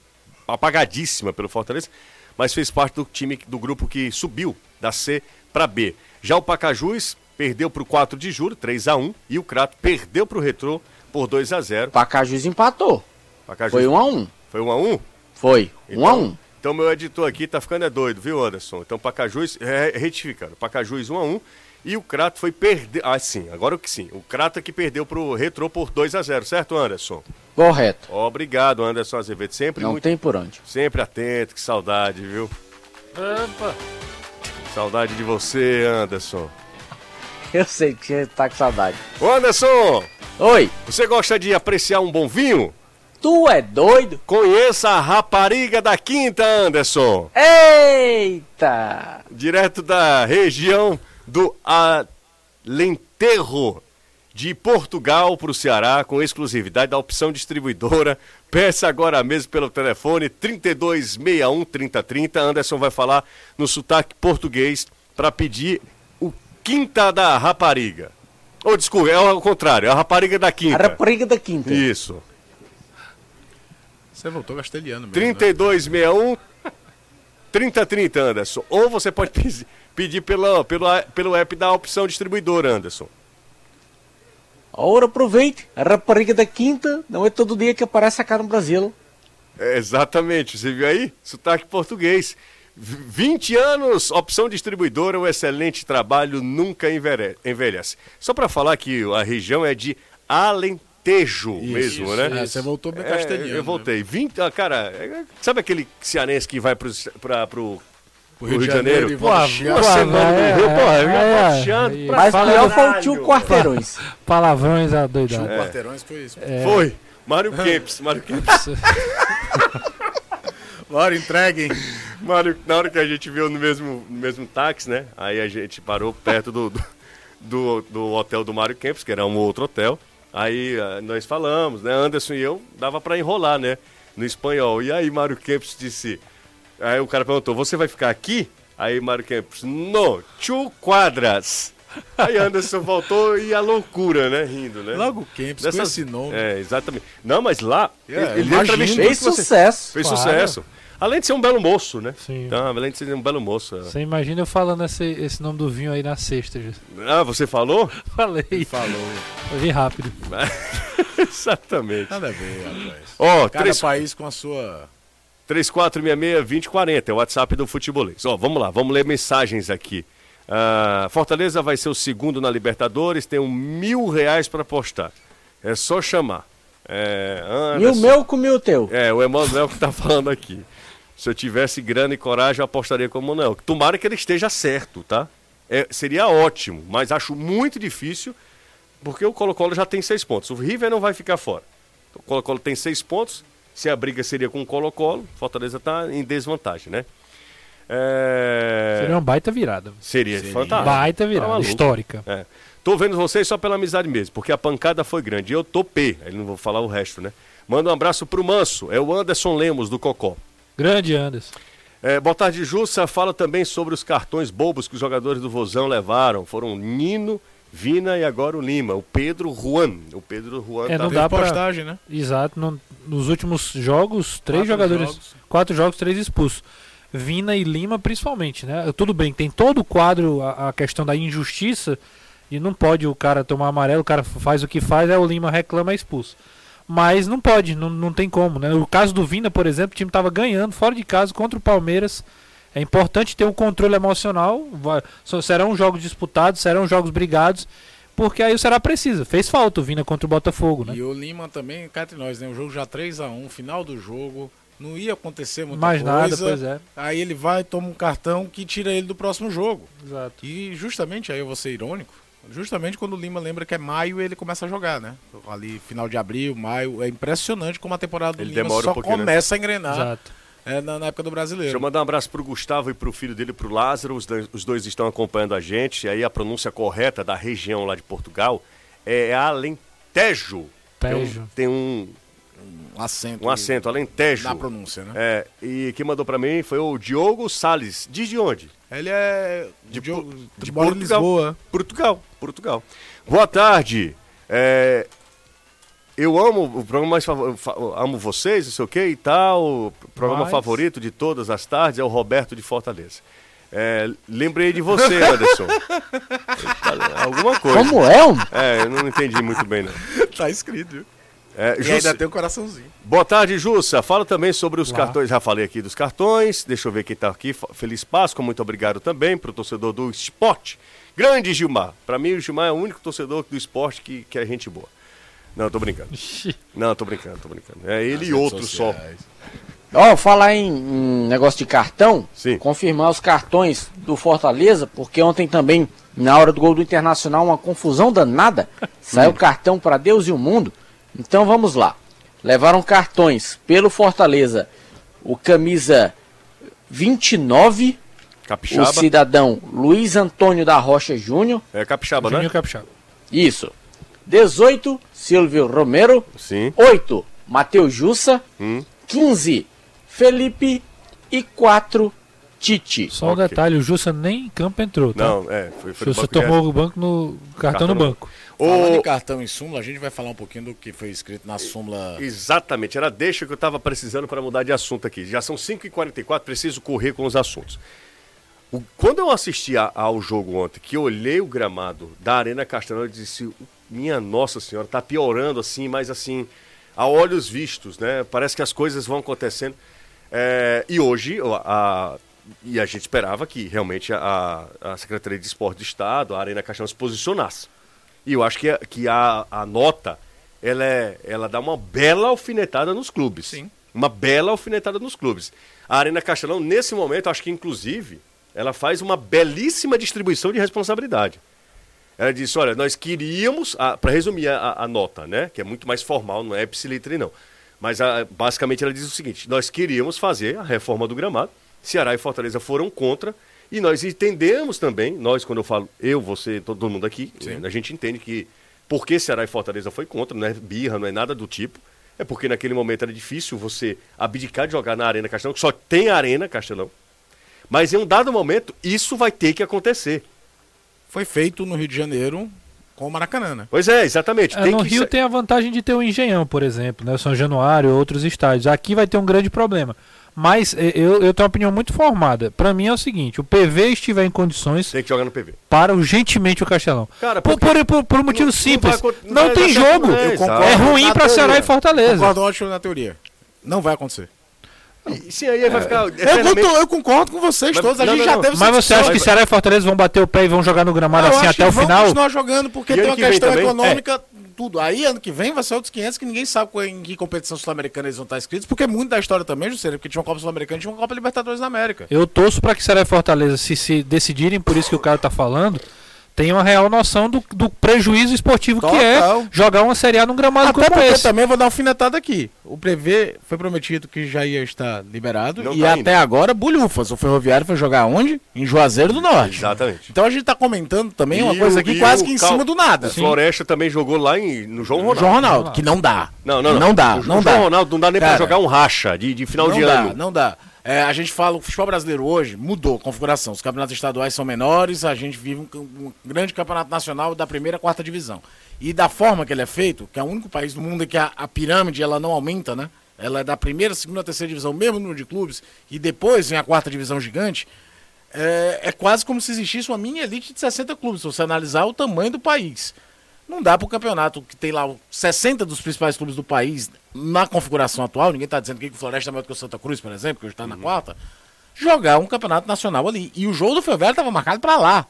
apagadíssima pelo Fortaleza, mas fez parte do time do grupo que subiu da C para B. Já o Pacajus perdeu para o 4 de julho, 3 a 1 e o Crato perdeu para o Retrô por 2 a 0 Pacajus empatou. Pacajus Foi 1 a 1. Foi 1 a 1 Foi 1 a 1. Então meu editor aqui tá ficando é doido, viu, Anderson? Então Pacajus, é, retificando, Pacajus 1 a 1 e o Crato foi perder. Ah, sim, agora o que sim. O Crato é que perdeu pro Retrô por 2 a 0 certo, Anderson? Correto. Obrigado, Anderson Azevedo. Sempre Não muito. tem por onde. Sempre atento, que saudade, viu? Opa. Saudade de você, Anderson. Eu sei que você tá com saudade. Ô, Anderson! Oi, Você gosta de apreciar um bom vinho? tu é doido? Conheça a rapariga da Quinta, Anderson. Eita! direto da região do Alentejo de Portugal para o Ceará, com exclusividade da opção distribuidora. Peça agora mesmo pelo telefone 3261 3030. Anderson vai falar no sotaque português para pedir o Quinta da Rapariga. Ou desculpa, é ao contrário, é a Rapariga da A Quinta. rapariga da quinta. Isso. Você voltou castelhano mesmo. 3261 3030, Anderson. Ou você pode pedir, pela, pelo, pelo app da opção distribuidora, Anderson. Ora, aproveite. A rapariga da quinta não é todo dia que aparece aqui no Brasil. É, exatamente, você viu aí? Sotaque português. V- 20 anos, opção distribuidora, um excelente trabalho, nunca envelhece. Só para falar que a região é de Alentejo mesmo, isso, né? é, você voltou bem É, castelhano, Eu né? voltei. 20, ah, cara, é- sabe aquele cearense que vai pro, pra, pro, Pro pro Rio de Janeiro? vai no Chiado. Uma semana no Rio, porra, eu ia é, é, Mas pior foi o tio Quarteirões. [LAUGHS] Palavrões adoidados. Tio Quarteirões foi isso. Foi. Mário [LAUGHS] Kempis, Mário Kempis. [LAUGHS] Bora, entreguem. Mário, na hora que a gente viu no mesmo, no mesmo táxi, né? Aí a gente parou perto do, do, do, do hotel do Mário Kempis, que era um outro hotel. Aí ah, nós falamos, né? Anderson e eu, dava pra enrolar, né? No espanhol. E aí Mário Kempis disse... Aí o cara perguntou, você vai ficar aqui? Aí Mário Kempis, no, two quadras. Aí Anderson voltou e a loucura, né? Rindo, né? Logo o Kempis, com Dessas- esse nome. É, exatamente. Não, mas lá, É, ele, entrevistou Fez sucesso. Fez Claro. sucesso. Além de ser um belo moço, né? Sim. Então, além de ser um belo moço. é. Você imagina eu falando esse, esse nome do vinho aí na sexta. Ah, você falou? Falei. Falou. Eu vi rápido. Exatamente. Nada a ver, rapaz. Ó, Cada três- país com a sua. 3466-2040 é o WhatsApp do Futebolês. Ó, vamos lá, vamos ler mensagens aqui. Ah, Fortaleza vai ser o segundo na Libertadores, tem um mil reais para apostar. É só chamar. É, E o meu comiu o teu. É, o Emanuel que tá falando aqui. Se eu tivesse grana e coragem, eu apostaria com o Emanuel. Tomara que ele esteja certo, tá? É, seria ótimo, mas acho muito difícil, porque o Colo-Colo já tem seis pontos. O River não vai ficar fora. O Colo-Colo tem seis pontos. Se a briga seria com o Colo-Colo, Fortaleza tá em desvantagem, né? É... Seria uma baita virada. Seria, fantástico. Baita Tá virada. maluco. histórica. É. Tô vendo vocês só pela amizade mesmo, porque a pancada foi grande. Eu topei, aí não vou falar o resto, né? Manda um abraço pro Manso, é o Anderson Lemos do Cocó. Grande Anderson. É, boa tarde, Jussa. Fala também sobre os cartões bobos que os jogadores do Vozão levaram. Foram Nino, Vina e agora o Lima. O Pedro Juan. O Pedro Juan É, tá não dá pra- postagem, né? Exato. no- nos últimos jogos, três Quatro jogadores. jogos. Quatro jogos, três expulsos. Vina e Lima, principalmente, né? Tudo bem, tem todo o quadro, a, a questão da injustiça, e não pode o cara tomar amarelo, o cara faz o que faz, aí o Lima reclama é expulso. Mas não pode, não, não tem como, né? O caso do Vina, por exemplo, o time estava ganhando fora de casa contra o Palmeiras. É importante ter um controle emocional. vai- serão jogos disputados, serão jogos brigados, porque aí o Ceará precisa. Fez falta o Vina contra o Botafogo, né? E o Lima também, cá entre nós, né? O jogo já 3x1, final do jogo. Não ia acontecer muita Mais coisa. nada, pois é. Aí ele vai, toma um cartão que tira ele do próximo jogo. Exato. E justamente, aí eu vou ser irônico, justamente quando o Lima lembra que é maio, ele começa a jogar, né? Ali, final de abril, maio. É impressionante como a temporada do Ele Lima um só pouquinho, né? começa a engrenar Exato. é, na, na época do Deixa eu brasileiro. mandar um abraço pro Gustavo e pro filho dele, pro Lázaro. Os dois, os dois estão acompanhando a gente. E aí a pronúncia correta da região lá de Portugal é Alentejo. Tem um, Tejo. tem um, Um acento. um acento, Alentejo. Na pronúncia, né? É, e quem mandou pra mim foi o Diogo Salles. Diz de onde? Ele é De, de, de, de Portugal. Lisboa. Portugal, Portugal. Boa tarde. É, eu amo o programa mais amo vocês, não sei o que e tal. O programa Mas- favorito de todas as tardes é o Roberto de Fortaleza. É, lembrei de você, Anderson. [LAUGHS] Alguma coisa. Como é, um? É, eu não entendi muito bem, não. [LAUGHS] tá escrito, viu? É, E ainda tem um coraçãozinho. Boa tarde, Jussa. Fala também sobre os cartões. Já falei aqui dos cartões. Deixa eu ver quem tá aqui. Feliz Páscoa, muito obrigado também pro torcedor do esporte. Grande Gilmar. Pra mim, o Gilmar é o único torcedor do esporte que, que é gente boa. Não, tô brincando. Não, tô brincando, tô brincando. É ele e outro só. Ó, falar em, em negócio de cartão, Sim. confirmar os cartões do Fortaleza, porque ontem também, na hora do gol do Internacional, uma confusão danada. [LAUGHS] Saiu cartão para Deus e o mundo. Então vamos lá. Levaram cartões pelo Fortaleza. O camisa 29, o Capixaba. cidadão Luiz Antônio da Rocha Júnior. É Capixaba, né? Juninho Capixaba. Isso. 18, Silvio Romero. Sim. 8, Matheus Jussa. Hum. 15, Felipe. E 4, Tite. Só um Ok. detalhe, o Jussa nem em campo entrou, tá? Não, é. Foi, o foi Jussa tomou o banco no cartão, Cartão no no- banco. Falando Ô, em cartão em súmula, a gente vai falar um pouquinho do que foi escrito na súmula. Exatamente, era deixa que eu estava precisando para mudar de assunto aqui. Já são 5h44, preciso correr com os assuntos. O- quando eu assisti a- ao jogo ontem, que eu olhei o gramado da Arena Castelão, eu disse, minha nossa senhora, tá piorando assim, mas assim, a olhos vistos, né? Parece que as coisas vão acontecendo. É, e hoje, a, e a gente esperava que realmente a, a Secretaria de Esporte do Estado, a Arena Caixão, se posicionasse. E eu acho que, a- que a, a nota, ela, é, ela dá uma bela alfinetada nos clubes. Sim. Uma bela alfinetada nos clubes. A Arena Castelão, nesse momento, acho que inclusive, ela faz uma belíssima distribuição de responsabilidade. Ela disse, olha, nós queríamos, para resumir a, a- nota, né, que é muito mais formal, não é ipsilitre não, mas a- basicamente ela diz o seguinte, nós queríamos fazer a reforma do gramado, Ceará e Fortaleza foram contra, e nós entendemos também, nós quando eu falo eu, você, todo mundo aqui, a gente entende que porque Ceará e Fortaleza foi contra, não é birra, não é nada do tipo, é porque naquele momento era difícil você abdicar de jogar na Arena Castelão, que só tem Arena Castelão, mas em um dado momento isso vai ter que acontecer. Foi feito no Rio de Janeiro com o Maracanã, né? Pois é, exatamente. É, tem no que Rio tem a vantagem de ter o Engenhão, por exemplo, né? São Januário, outros estádios. Aqui vai ter um grande problema. Mas eh, eu, eu tenho uma opinião muito formada. Pra mim é o seguinte: o PV estiver em condições, Tem que jogar no PV. para urgentemente o Castelão. Cara, por, por, por, por um motivo não simples. vai Não, acon- não vai tem jogo. não é, É, ruim Na pra Ceará e Fortaleza. Concordo ótimo na teoria. Não vai acontecer. E, sim, aí vai ficar. Eu, eternamente- conto- eu concordo com vocês Mas- todos. A não, gente não, já não. teve Mas você acha que Ceará e Fortaleza vão bater o pé e vão jogar no gramado Eu assim até o final? continuar jogando porque E tem uma questão econômica, tudo. Aí ano que vem vai ser outros 500 que ninguém sabe qual- em que competição sul-americana eles vão estar inscritos, porque muito da história também, Juscelino, porque tinha uma Copa Sul-Americana e tinha uma Copa Libertadores da América. Eu torço para que Ceará e Fortaleza, se, se decidirem por isso que o cara tá falando, tenham uma real noção do, do prejuízo esportivo que é Total. jogar uma Série A num gramado Até como porque esse. também vou dar uma alfinetada aqui. O Prever foi prometido que já ia estar liberado Não e tá até agora bulhufas. O Ferroviário foi jogar onde? Em Juazeiro do Norte. Exatamente. Então a gente tá comentando também uma E coisa o- aqui quase o que em Cal- cima do nada. O Floresta também jogou lá em, no João Ronaldo. João Ronaldo, que não dá. Não, não, não. Não dá, O não João dá. Ronaldo não dá nem pra Cara, jogar um racha de, de final não de dá, ano. Não dá. É, a gente fala, o futebol brasileiro hoje mudou a configuração. Os campeonatos estaduais são menores, a gente vive um, um grande campeonato nacional da primeira e quarta divisão. E da forma que ele é feito, que é o único país do mundo em que a, a pirâmide ela não aumenta, né? Ela é da primeira, segunda, terceira divisão, mesmo número de clubes, e depois vem a quarta divisão gigante. É, é quase como se existisse uma mini elite de 60 clubes, se você analisar o tamanho do país. Não dá para o campeonato que tem lá o 60 dos principais clubes do país na configuração atual, ninguém está dizendo que o Floresta é maior do que o Santa Cruz, por exemplo, que hoje está na quarta, jogar um campeonato nacional ali. E o jogo do Ferroviário estava marcado para lá.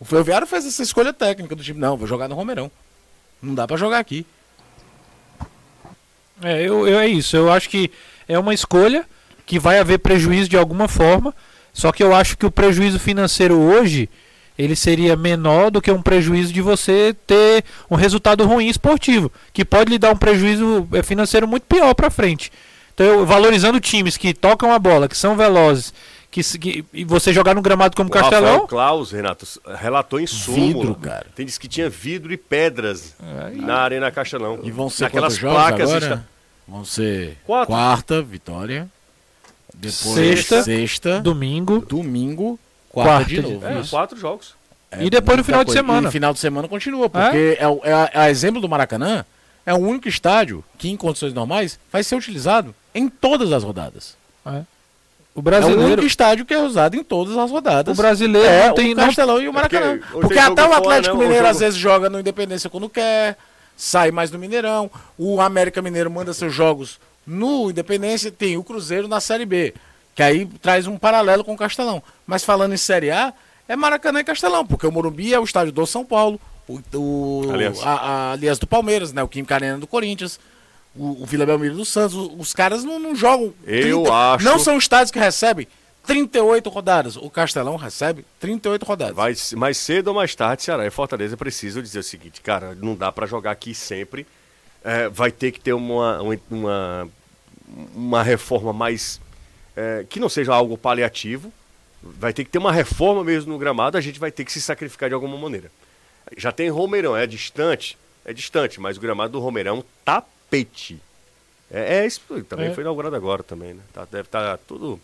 O Ferroviário fez essa escolha técnica do time, não, vou jogar no Romeirão. Não dá para jogar aqui. É, eu, eu- é isso. Eu acho que é uma escolha que vai haver prejuízo de alguma forma. Só que eu acho que o prejuízo financeiro hoje ele seria menor do que um prejuízo de você ter um resultado ruim esportivo, que pode lhe dar um prejuízo eh, financeiro muito pior para frente. Então, eu, valorizando times que tocam a bola, que são velozes, que, que- e você jogar no gramado como O Rafael Castelão, Klaus, Renato, relatou em súmula. Vidro, cara. Tem disse que tinha vidro e pedras na Arena Castelão. E vão ser jogos placas agora? esta- Vão ser Quatro. quarta, vitória. Depois Sexta, sexta domingo, domingo, quarta, quarta de de- novo. É, quatro jogos. e depois no final de coisa. semana. E final de semana continua, porque é, o- é a, a exemplo do Maracanã, é o único estádio que, em condições normais, vai ser utilizado em todas as rodadas. O É o brasileiro, único estádio que é usado em todas as rodadas. o brasileiro é não tem o não- Castelão e o Maracanã. porque Porque, até o fora, Atlético né? O Mineiro jogo- às vezes joga no Independência quando quer, sai mais no Mineirão. O América Mineiro manda seus jogos no Independência, tem o Cruzeiro na Série B, que aí traz um paralelo com o Castelão. Mas falando em Série A, é Maracanã e Castelão, porque o Morumbi é o estádio do São Paulo, o, o Aliança. a, a Aliança do Palmeiras, né, o Química Arena do Corinthians. O, o Vila Belmiro do Santos, os, os caras não, não jogam. Eu acho- Não são estádios que recebem 38 rodadas. O Castelão recebe 38 rodadas. Vai, mais cedo ou mais tarde, Ceará e Fortaleza precisam dizer o seguinte, cara, não dá pra jogar aqui sempre. É, vai ter que ter uma, uma, uma reforma mais. É, que não seja algo paliativo. Vai ter que ter uma reforma mesmo no gramado, a gente vai ter que se sacrificar de alguma maneira. Já tem Romeirão, é distante? É distante, mas o gramado do Romeirão é um tapete. É, é isso, também É. foi inaugurado agora também, né? Tá- deve estar tudo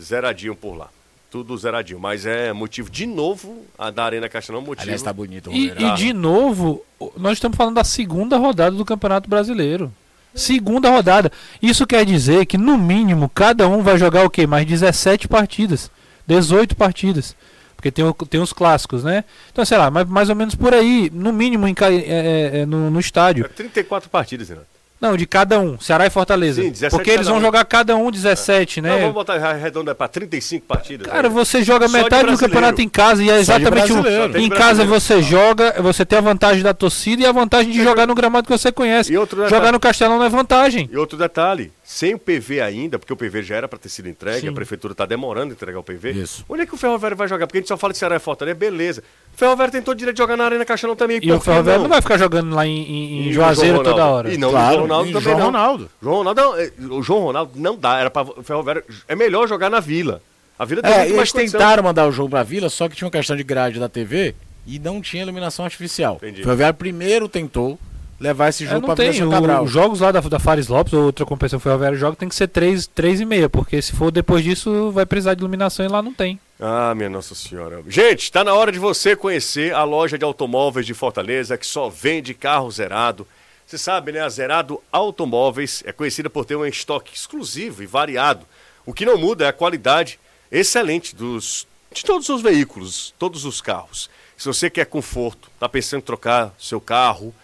zeradinho por lá. Tudo zeradinho. Mas é motivo, de novo, a da Arena Castelão, motivo. Aliás, tá bonito o E, Romeirão. e de novo, nós estamos falando da segunda rodada do Campeonato Brasileiro. Segunda rodada. Isso quer dizer que, no mínimo, cada um vai jogar o quê? Mais 17 partidas. 18 partidas. Porque tem, tem os clássicos, né? Então, sei lá, mais, mais ou menos por aí, no mínimo, em, é, é, é, no, no estádio. É 34 partidas, Renato. Não, de cada um, Ceará e Fortaleza. Sim, 17 Porque eles vão um. jogar cada um 17, Não, né? vamos botar redonda para 35 partidas. Cara, né? você joga Só de metade do campeonato em casa e é exatamente o. tem Em casa você joga, você tem a vantagem da torcida e a vantagem de jogar no gramado que você conhece. E outro detalhe- Jogar no Castelão não é vantagem. E outro detalhe, sem o PV ainda, porque o PV já era para ter sido entregue, Sim. a prefeitura está demorando a entregar o PV. Isso. Onde é que o Ferroviário vai jogar? Porque a gente só fala de Ceará e Fortaleza, beleza. O Ferroviário tem todo o direito de jogar na Arena Castelão também. E o Ferroviário não vai ficar jogando lá em, em- em Juazeiro toda hora. E não, Claro, o João Ronaldo e também João não. Ronaldo. João Ronaldo, não, é, o João Ronaldo não dá, era para o Ferroviário, é melhor jogar na Vila. A Vila tem É, muito eles condição. tentaram mandar o jogo pra Vila, só que tinha uma questão de grade da TV e não tinha iluminação artificial. Entendi. O Ferroviário primeiro tentou levar esse É, jogo tem. Vila O- Cabral. Os jogos lá da, da Fares Lopes ou outra competição Ferroviário joga tem que ser 3, três e meia, porque se for depois disso vai precisar de iluminação e lá não tem. Ah, minha Nossa Senhora. Gente, está na hora de você conhecer a loja de automóveis de Fortaleza que só vende carro zerado. Você sabe, né? A Zerado Automóveis é conhecida por ter um estoque exclusivo e variado. O que não muda é a qualidade excelente dos, de todos os veículos, todos os carros. Se você quer conforto, está pensando em trocar seu carro,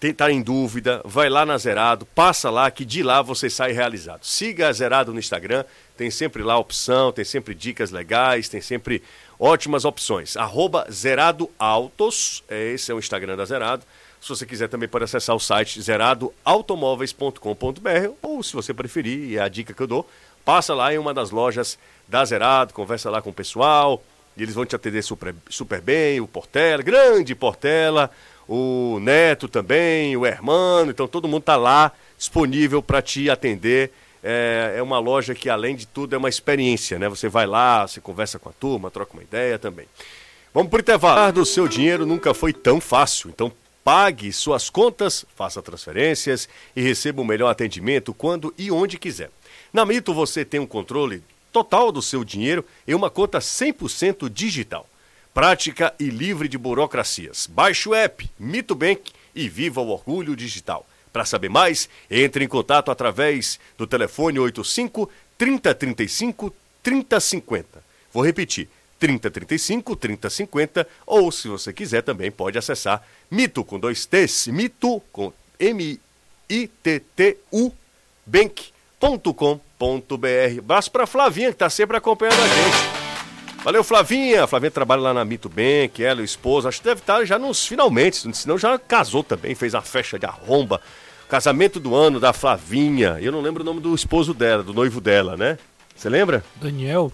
tem- tá em dúvida, vai lá na Zerado, passa lá que de lá você sai realizado. Siga a Zerado no Instagram, tem sempre lá opção, tem sempre dicas legais, tem sempre ótimas opções. Arroba Zerado Autos, é, esse é o Instagram da Zerado. Se você quiser também pode acessar o site zeradoautomóveis.com.br ou se você preferir, é a dica que eu dou, passa lá em uma das lojas da Zerado, conversa lá com o pessoal, e eles vão te atender super, super bem, o Portela, grande Portela, o Neto também, o Hermano, então todo mundo está lá disponível para te atender. É, é uma loja que, além de tudo, é uma experiência, né? Você vai lá, você conversa com a turma, troca uma ideia também. Vamos para o intervalo. do seu dinheiro nunca foi tão fácil, então pague suas contas, faça transferências e receba o melhor atendimento quando e onde quiser. Na Mito você tem um controle total do seu dinheiro em uma conta 100% digital. Prática e livre de burocracias. Baixe o app Mito Bank e viva o orgulho digital. Para saber mais, entre em contato através do telefone 85 3035 3050. Vou repetir, 3035 3050 ou se você quiser também pode acessar mito com dois T's, mito com M I T T U bank.com.br. Abraço para Flavinha que está sempre acompanhando a gente. Valeu, Flavinha. A Flavinha trabalha lá na Mito Bank, ela e o esposo. Acho que deve estar já nos finalmente, senão já casou também, fez a festa de arromba. Casamento do ano da Flavinha. Eu não lembro o nome do esposo dela, do noivo dela, né? Você lembra? Daniel,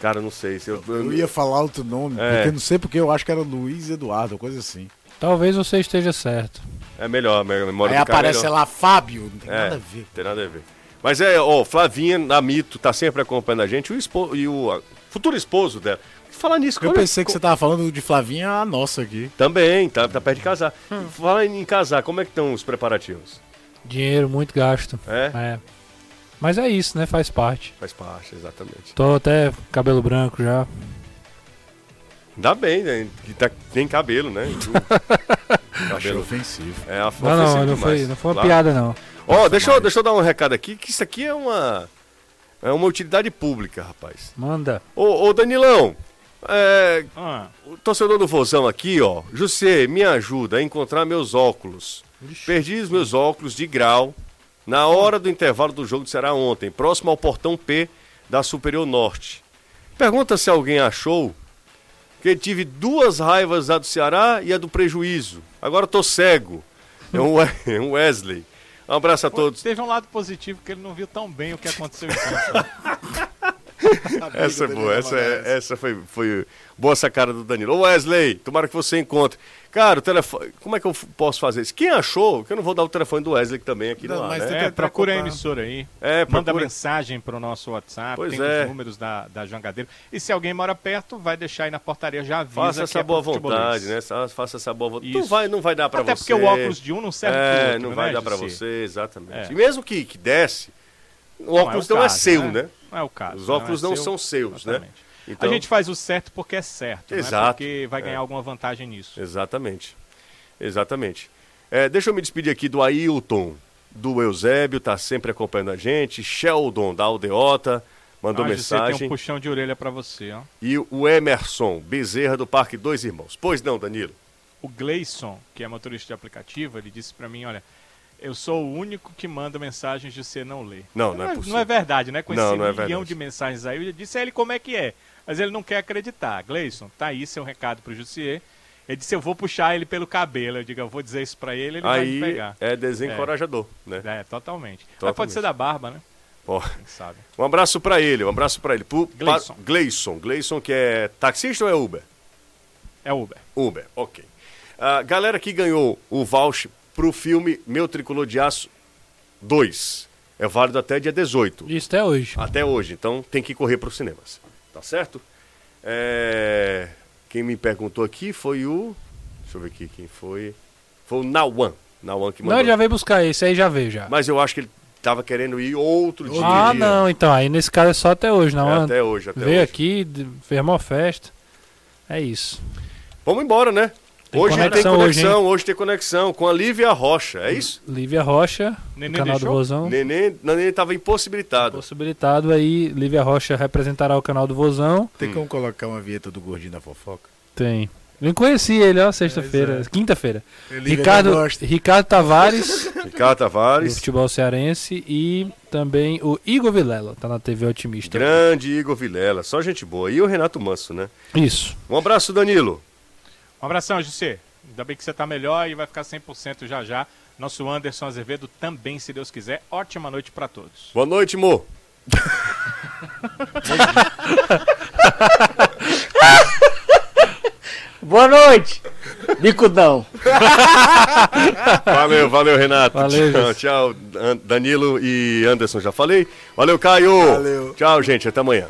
Cara, não sei. Se eu, Eu ia falar outro nome, É. porque não sei porque eu acho que era Luiz Eduardo, coisa assim. talvez você esteja certo. É melhor, a memória Aí do cara é aparece melhor. lá Fábio, não tem É, nada a ver. tem nada a ver. Mas é, ó, Flavinha na Mito tá sempre acompanhando a gente. O espo... E o futuro esposo dela. Falar nisso, Eu é- pensei que você tava falando de Flavinha, a nossa aqui. Também, tá, tá perto de casar. Fala em casar, como é que estão os preparativos? Dinheiro muito gasto. É? É. Mas é isso, né? Faz parte. Faz parte, exatamente. Tô até cabelo branco já. Ainda bem, né? Que tá, tem cabelo, né? [LAUGHS] Achei cabelo. ofensivo. É Não, não, ofensivo não foi, não foi uma Claro. piada, não. Ó, deixa eu, deixa eu dar um recado aqui, que isso aqui é uma. É uma utilidade pública, rapaz. Manda. Ô, ô Danilão, é, Ah, o torcedor do Vozão aqui, ó. José, me ajuda a encontrar meus óculos. Perdi os meus óculos de grau na hora do intervalo do jogo de Ceará ontem, próximo ao portão P da Superior Norte. Pergunta se alguém achou que tive duas raivas, a do Ceará e a do prejuízo. Agora tô cego. É um [LAUGHS] Wesley. Um abraço a todos. teve um lado positivo que ele não viu tão bem o que aconteceu em campo. [LAUGHS] Essa é boa, essa, é- essa foi, foi boa sacada do Danilo. Ô Wesley, tomara que você encontre. Cara, o telefone. Como é que eu posso fazer isso? Quem achou? Que eu não vou dar o telefone do Wesley também aqui Não, no ar, mas né? tem É, que procura a emissora aí. É, Manda procura. mensagem pro nosso WhatsApp, Pois tem é. os números da, da Jangadeiro. E se alguém mora perto, vai deixar aí na portaria, já avisa Faça que essa é boa pro vontade, né? Fa- Faça essa boa vontade. Não Isso. vai, não vai dar pra Até você. porque o óculos de um não serve pro É, outro, não né, vai dar pra Jussi? você, exatamente. É. E mesmo que, que desce, o Não é óculos o não é caso, seu, né? Não é o caso. Os óculos é não seu, são seus, né? exatamente. Então, A gente faz o certo porque é certo, não é Exato. porque vai ganhar É. alguma vantagem nisso. Exatamente. Exatamente. É, deixa eu me despedir aqui do Ailton, do Eusébio, tá sempre acompanhando a gente. Sheldon, da Aldeota, mandou Ah, mensagem. tem um puxão de orelha pra você, ó. E o Emerson Bezerra, do Parque Dois Irmãos. Pois não, Danilo? O Gleison, que é motorista de aplicativo, ele disse pra mim, olha, Eu sou o único que manda mensagens de você não ler. Não, não é Não possível. é verdade, né? Com Não, esse não é milhão verdade. de mensagens aí, eu já disse a ele como é que é. Mas ele não quer acreditar. Gleison, tá aí seu recado pro Jussier. Ele disse, eu vou puxar ele pelo cabelo. Eu digo, eu vou dizer isso pra ele, ele vai Aí me pegar. é desencorajador, né? É, totalmente. Mas Totalmente. pode ser da barba, né? Ó, Quem sabe. um abraço pra ele, um abraço pra ele. Pro, Gleison. Gleison. Gleison, que é taxista ou é Uber? É Uber. Uber, ok. A galera que ganhou o voucher pro filme Meu Tricolor de Aço 2. É válido até dia 18. Isso até hoje. Até hoje, então tem que correr para os cinemas. Tá certo? É, Quem me perguntou aqui foi o. Deixa eu ver aqui quem foi. Foi o Nauan. Nauan que Não, mandou. ele já veio buscar esse aí, já veio já. Mas eu acho que ele tava querendo ir outro dia. Ah, não, então, aí nesse caso é só até hoje, não. É, até hoje, até Veio hoje. aqui, fez uma festa. É isso. Vamos embora, né? Tem hoje tem conexão hoje, conexão, hoje, tem conexão com a Lívia Rocha, é isso? Lívia Rocha, do canal do deixou? Vozão. Neném, Neném tava impossibilitado. Possibilitado aí, Lívia Rocha representará o canal do Vozão. Tem Hum. como colocar uma vinheta do Gordinho da Fofoca? Tem. Nem conheci ele, ó, sexta-feira, quinta-feira. Lívia Ricardo. Ricardo Tavares, [LAUGHS] Ricardo do Tavares, futebol cearense, e também o Igor Vilela, tá na TV Otimista. grande Igor Vilela, só gente boa. E o Renato Manso, né? Isso. Um abraço, Danilo. Um abração, José. Ainda bem que você tá melhor e vai ficar 100% já já. Nosso Anderson Azevedo também, se Deus quiser. Ótima noite pra todos. Boa noite, Mo. [LAUGHS] Boa noite, bicudão. Valeu, valeu, Renato. Valeu, tchau, tchau, Dan- Danilo e Anderson, já falei. Valeu, Caio. Valeu. Tchau, gente, até amanhã.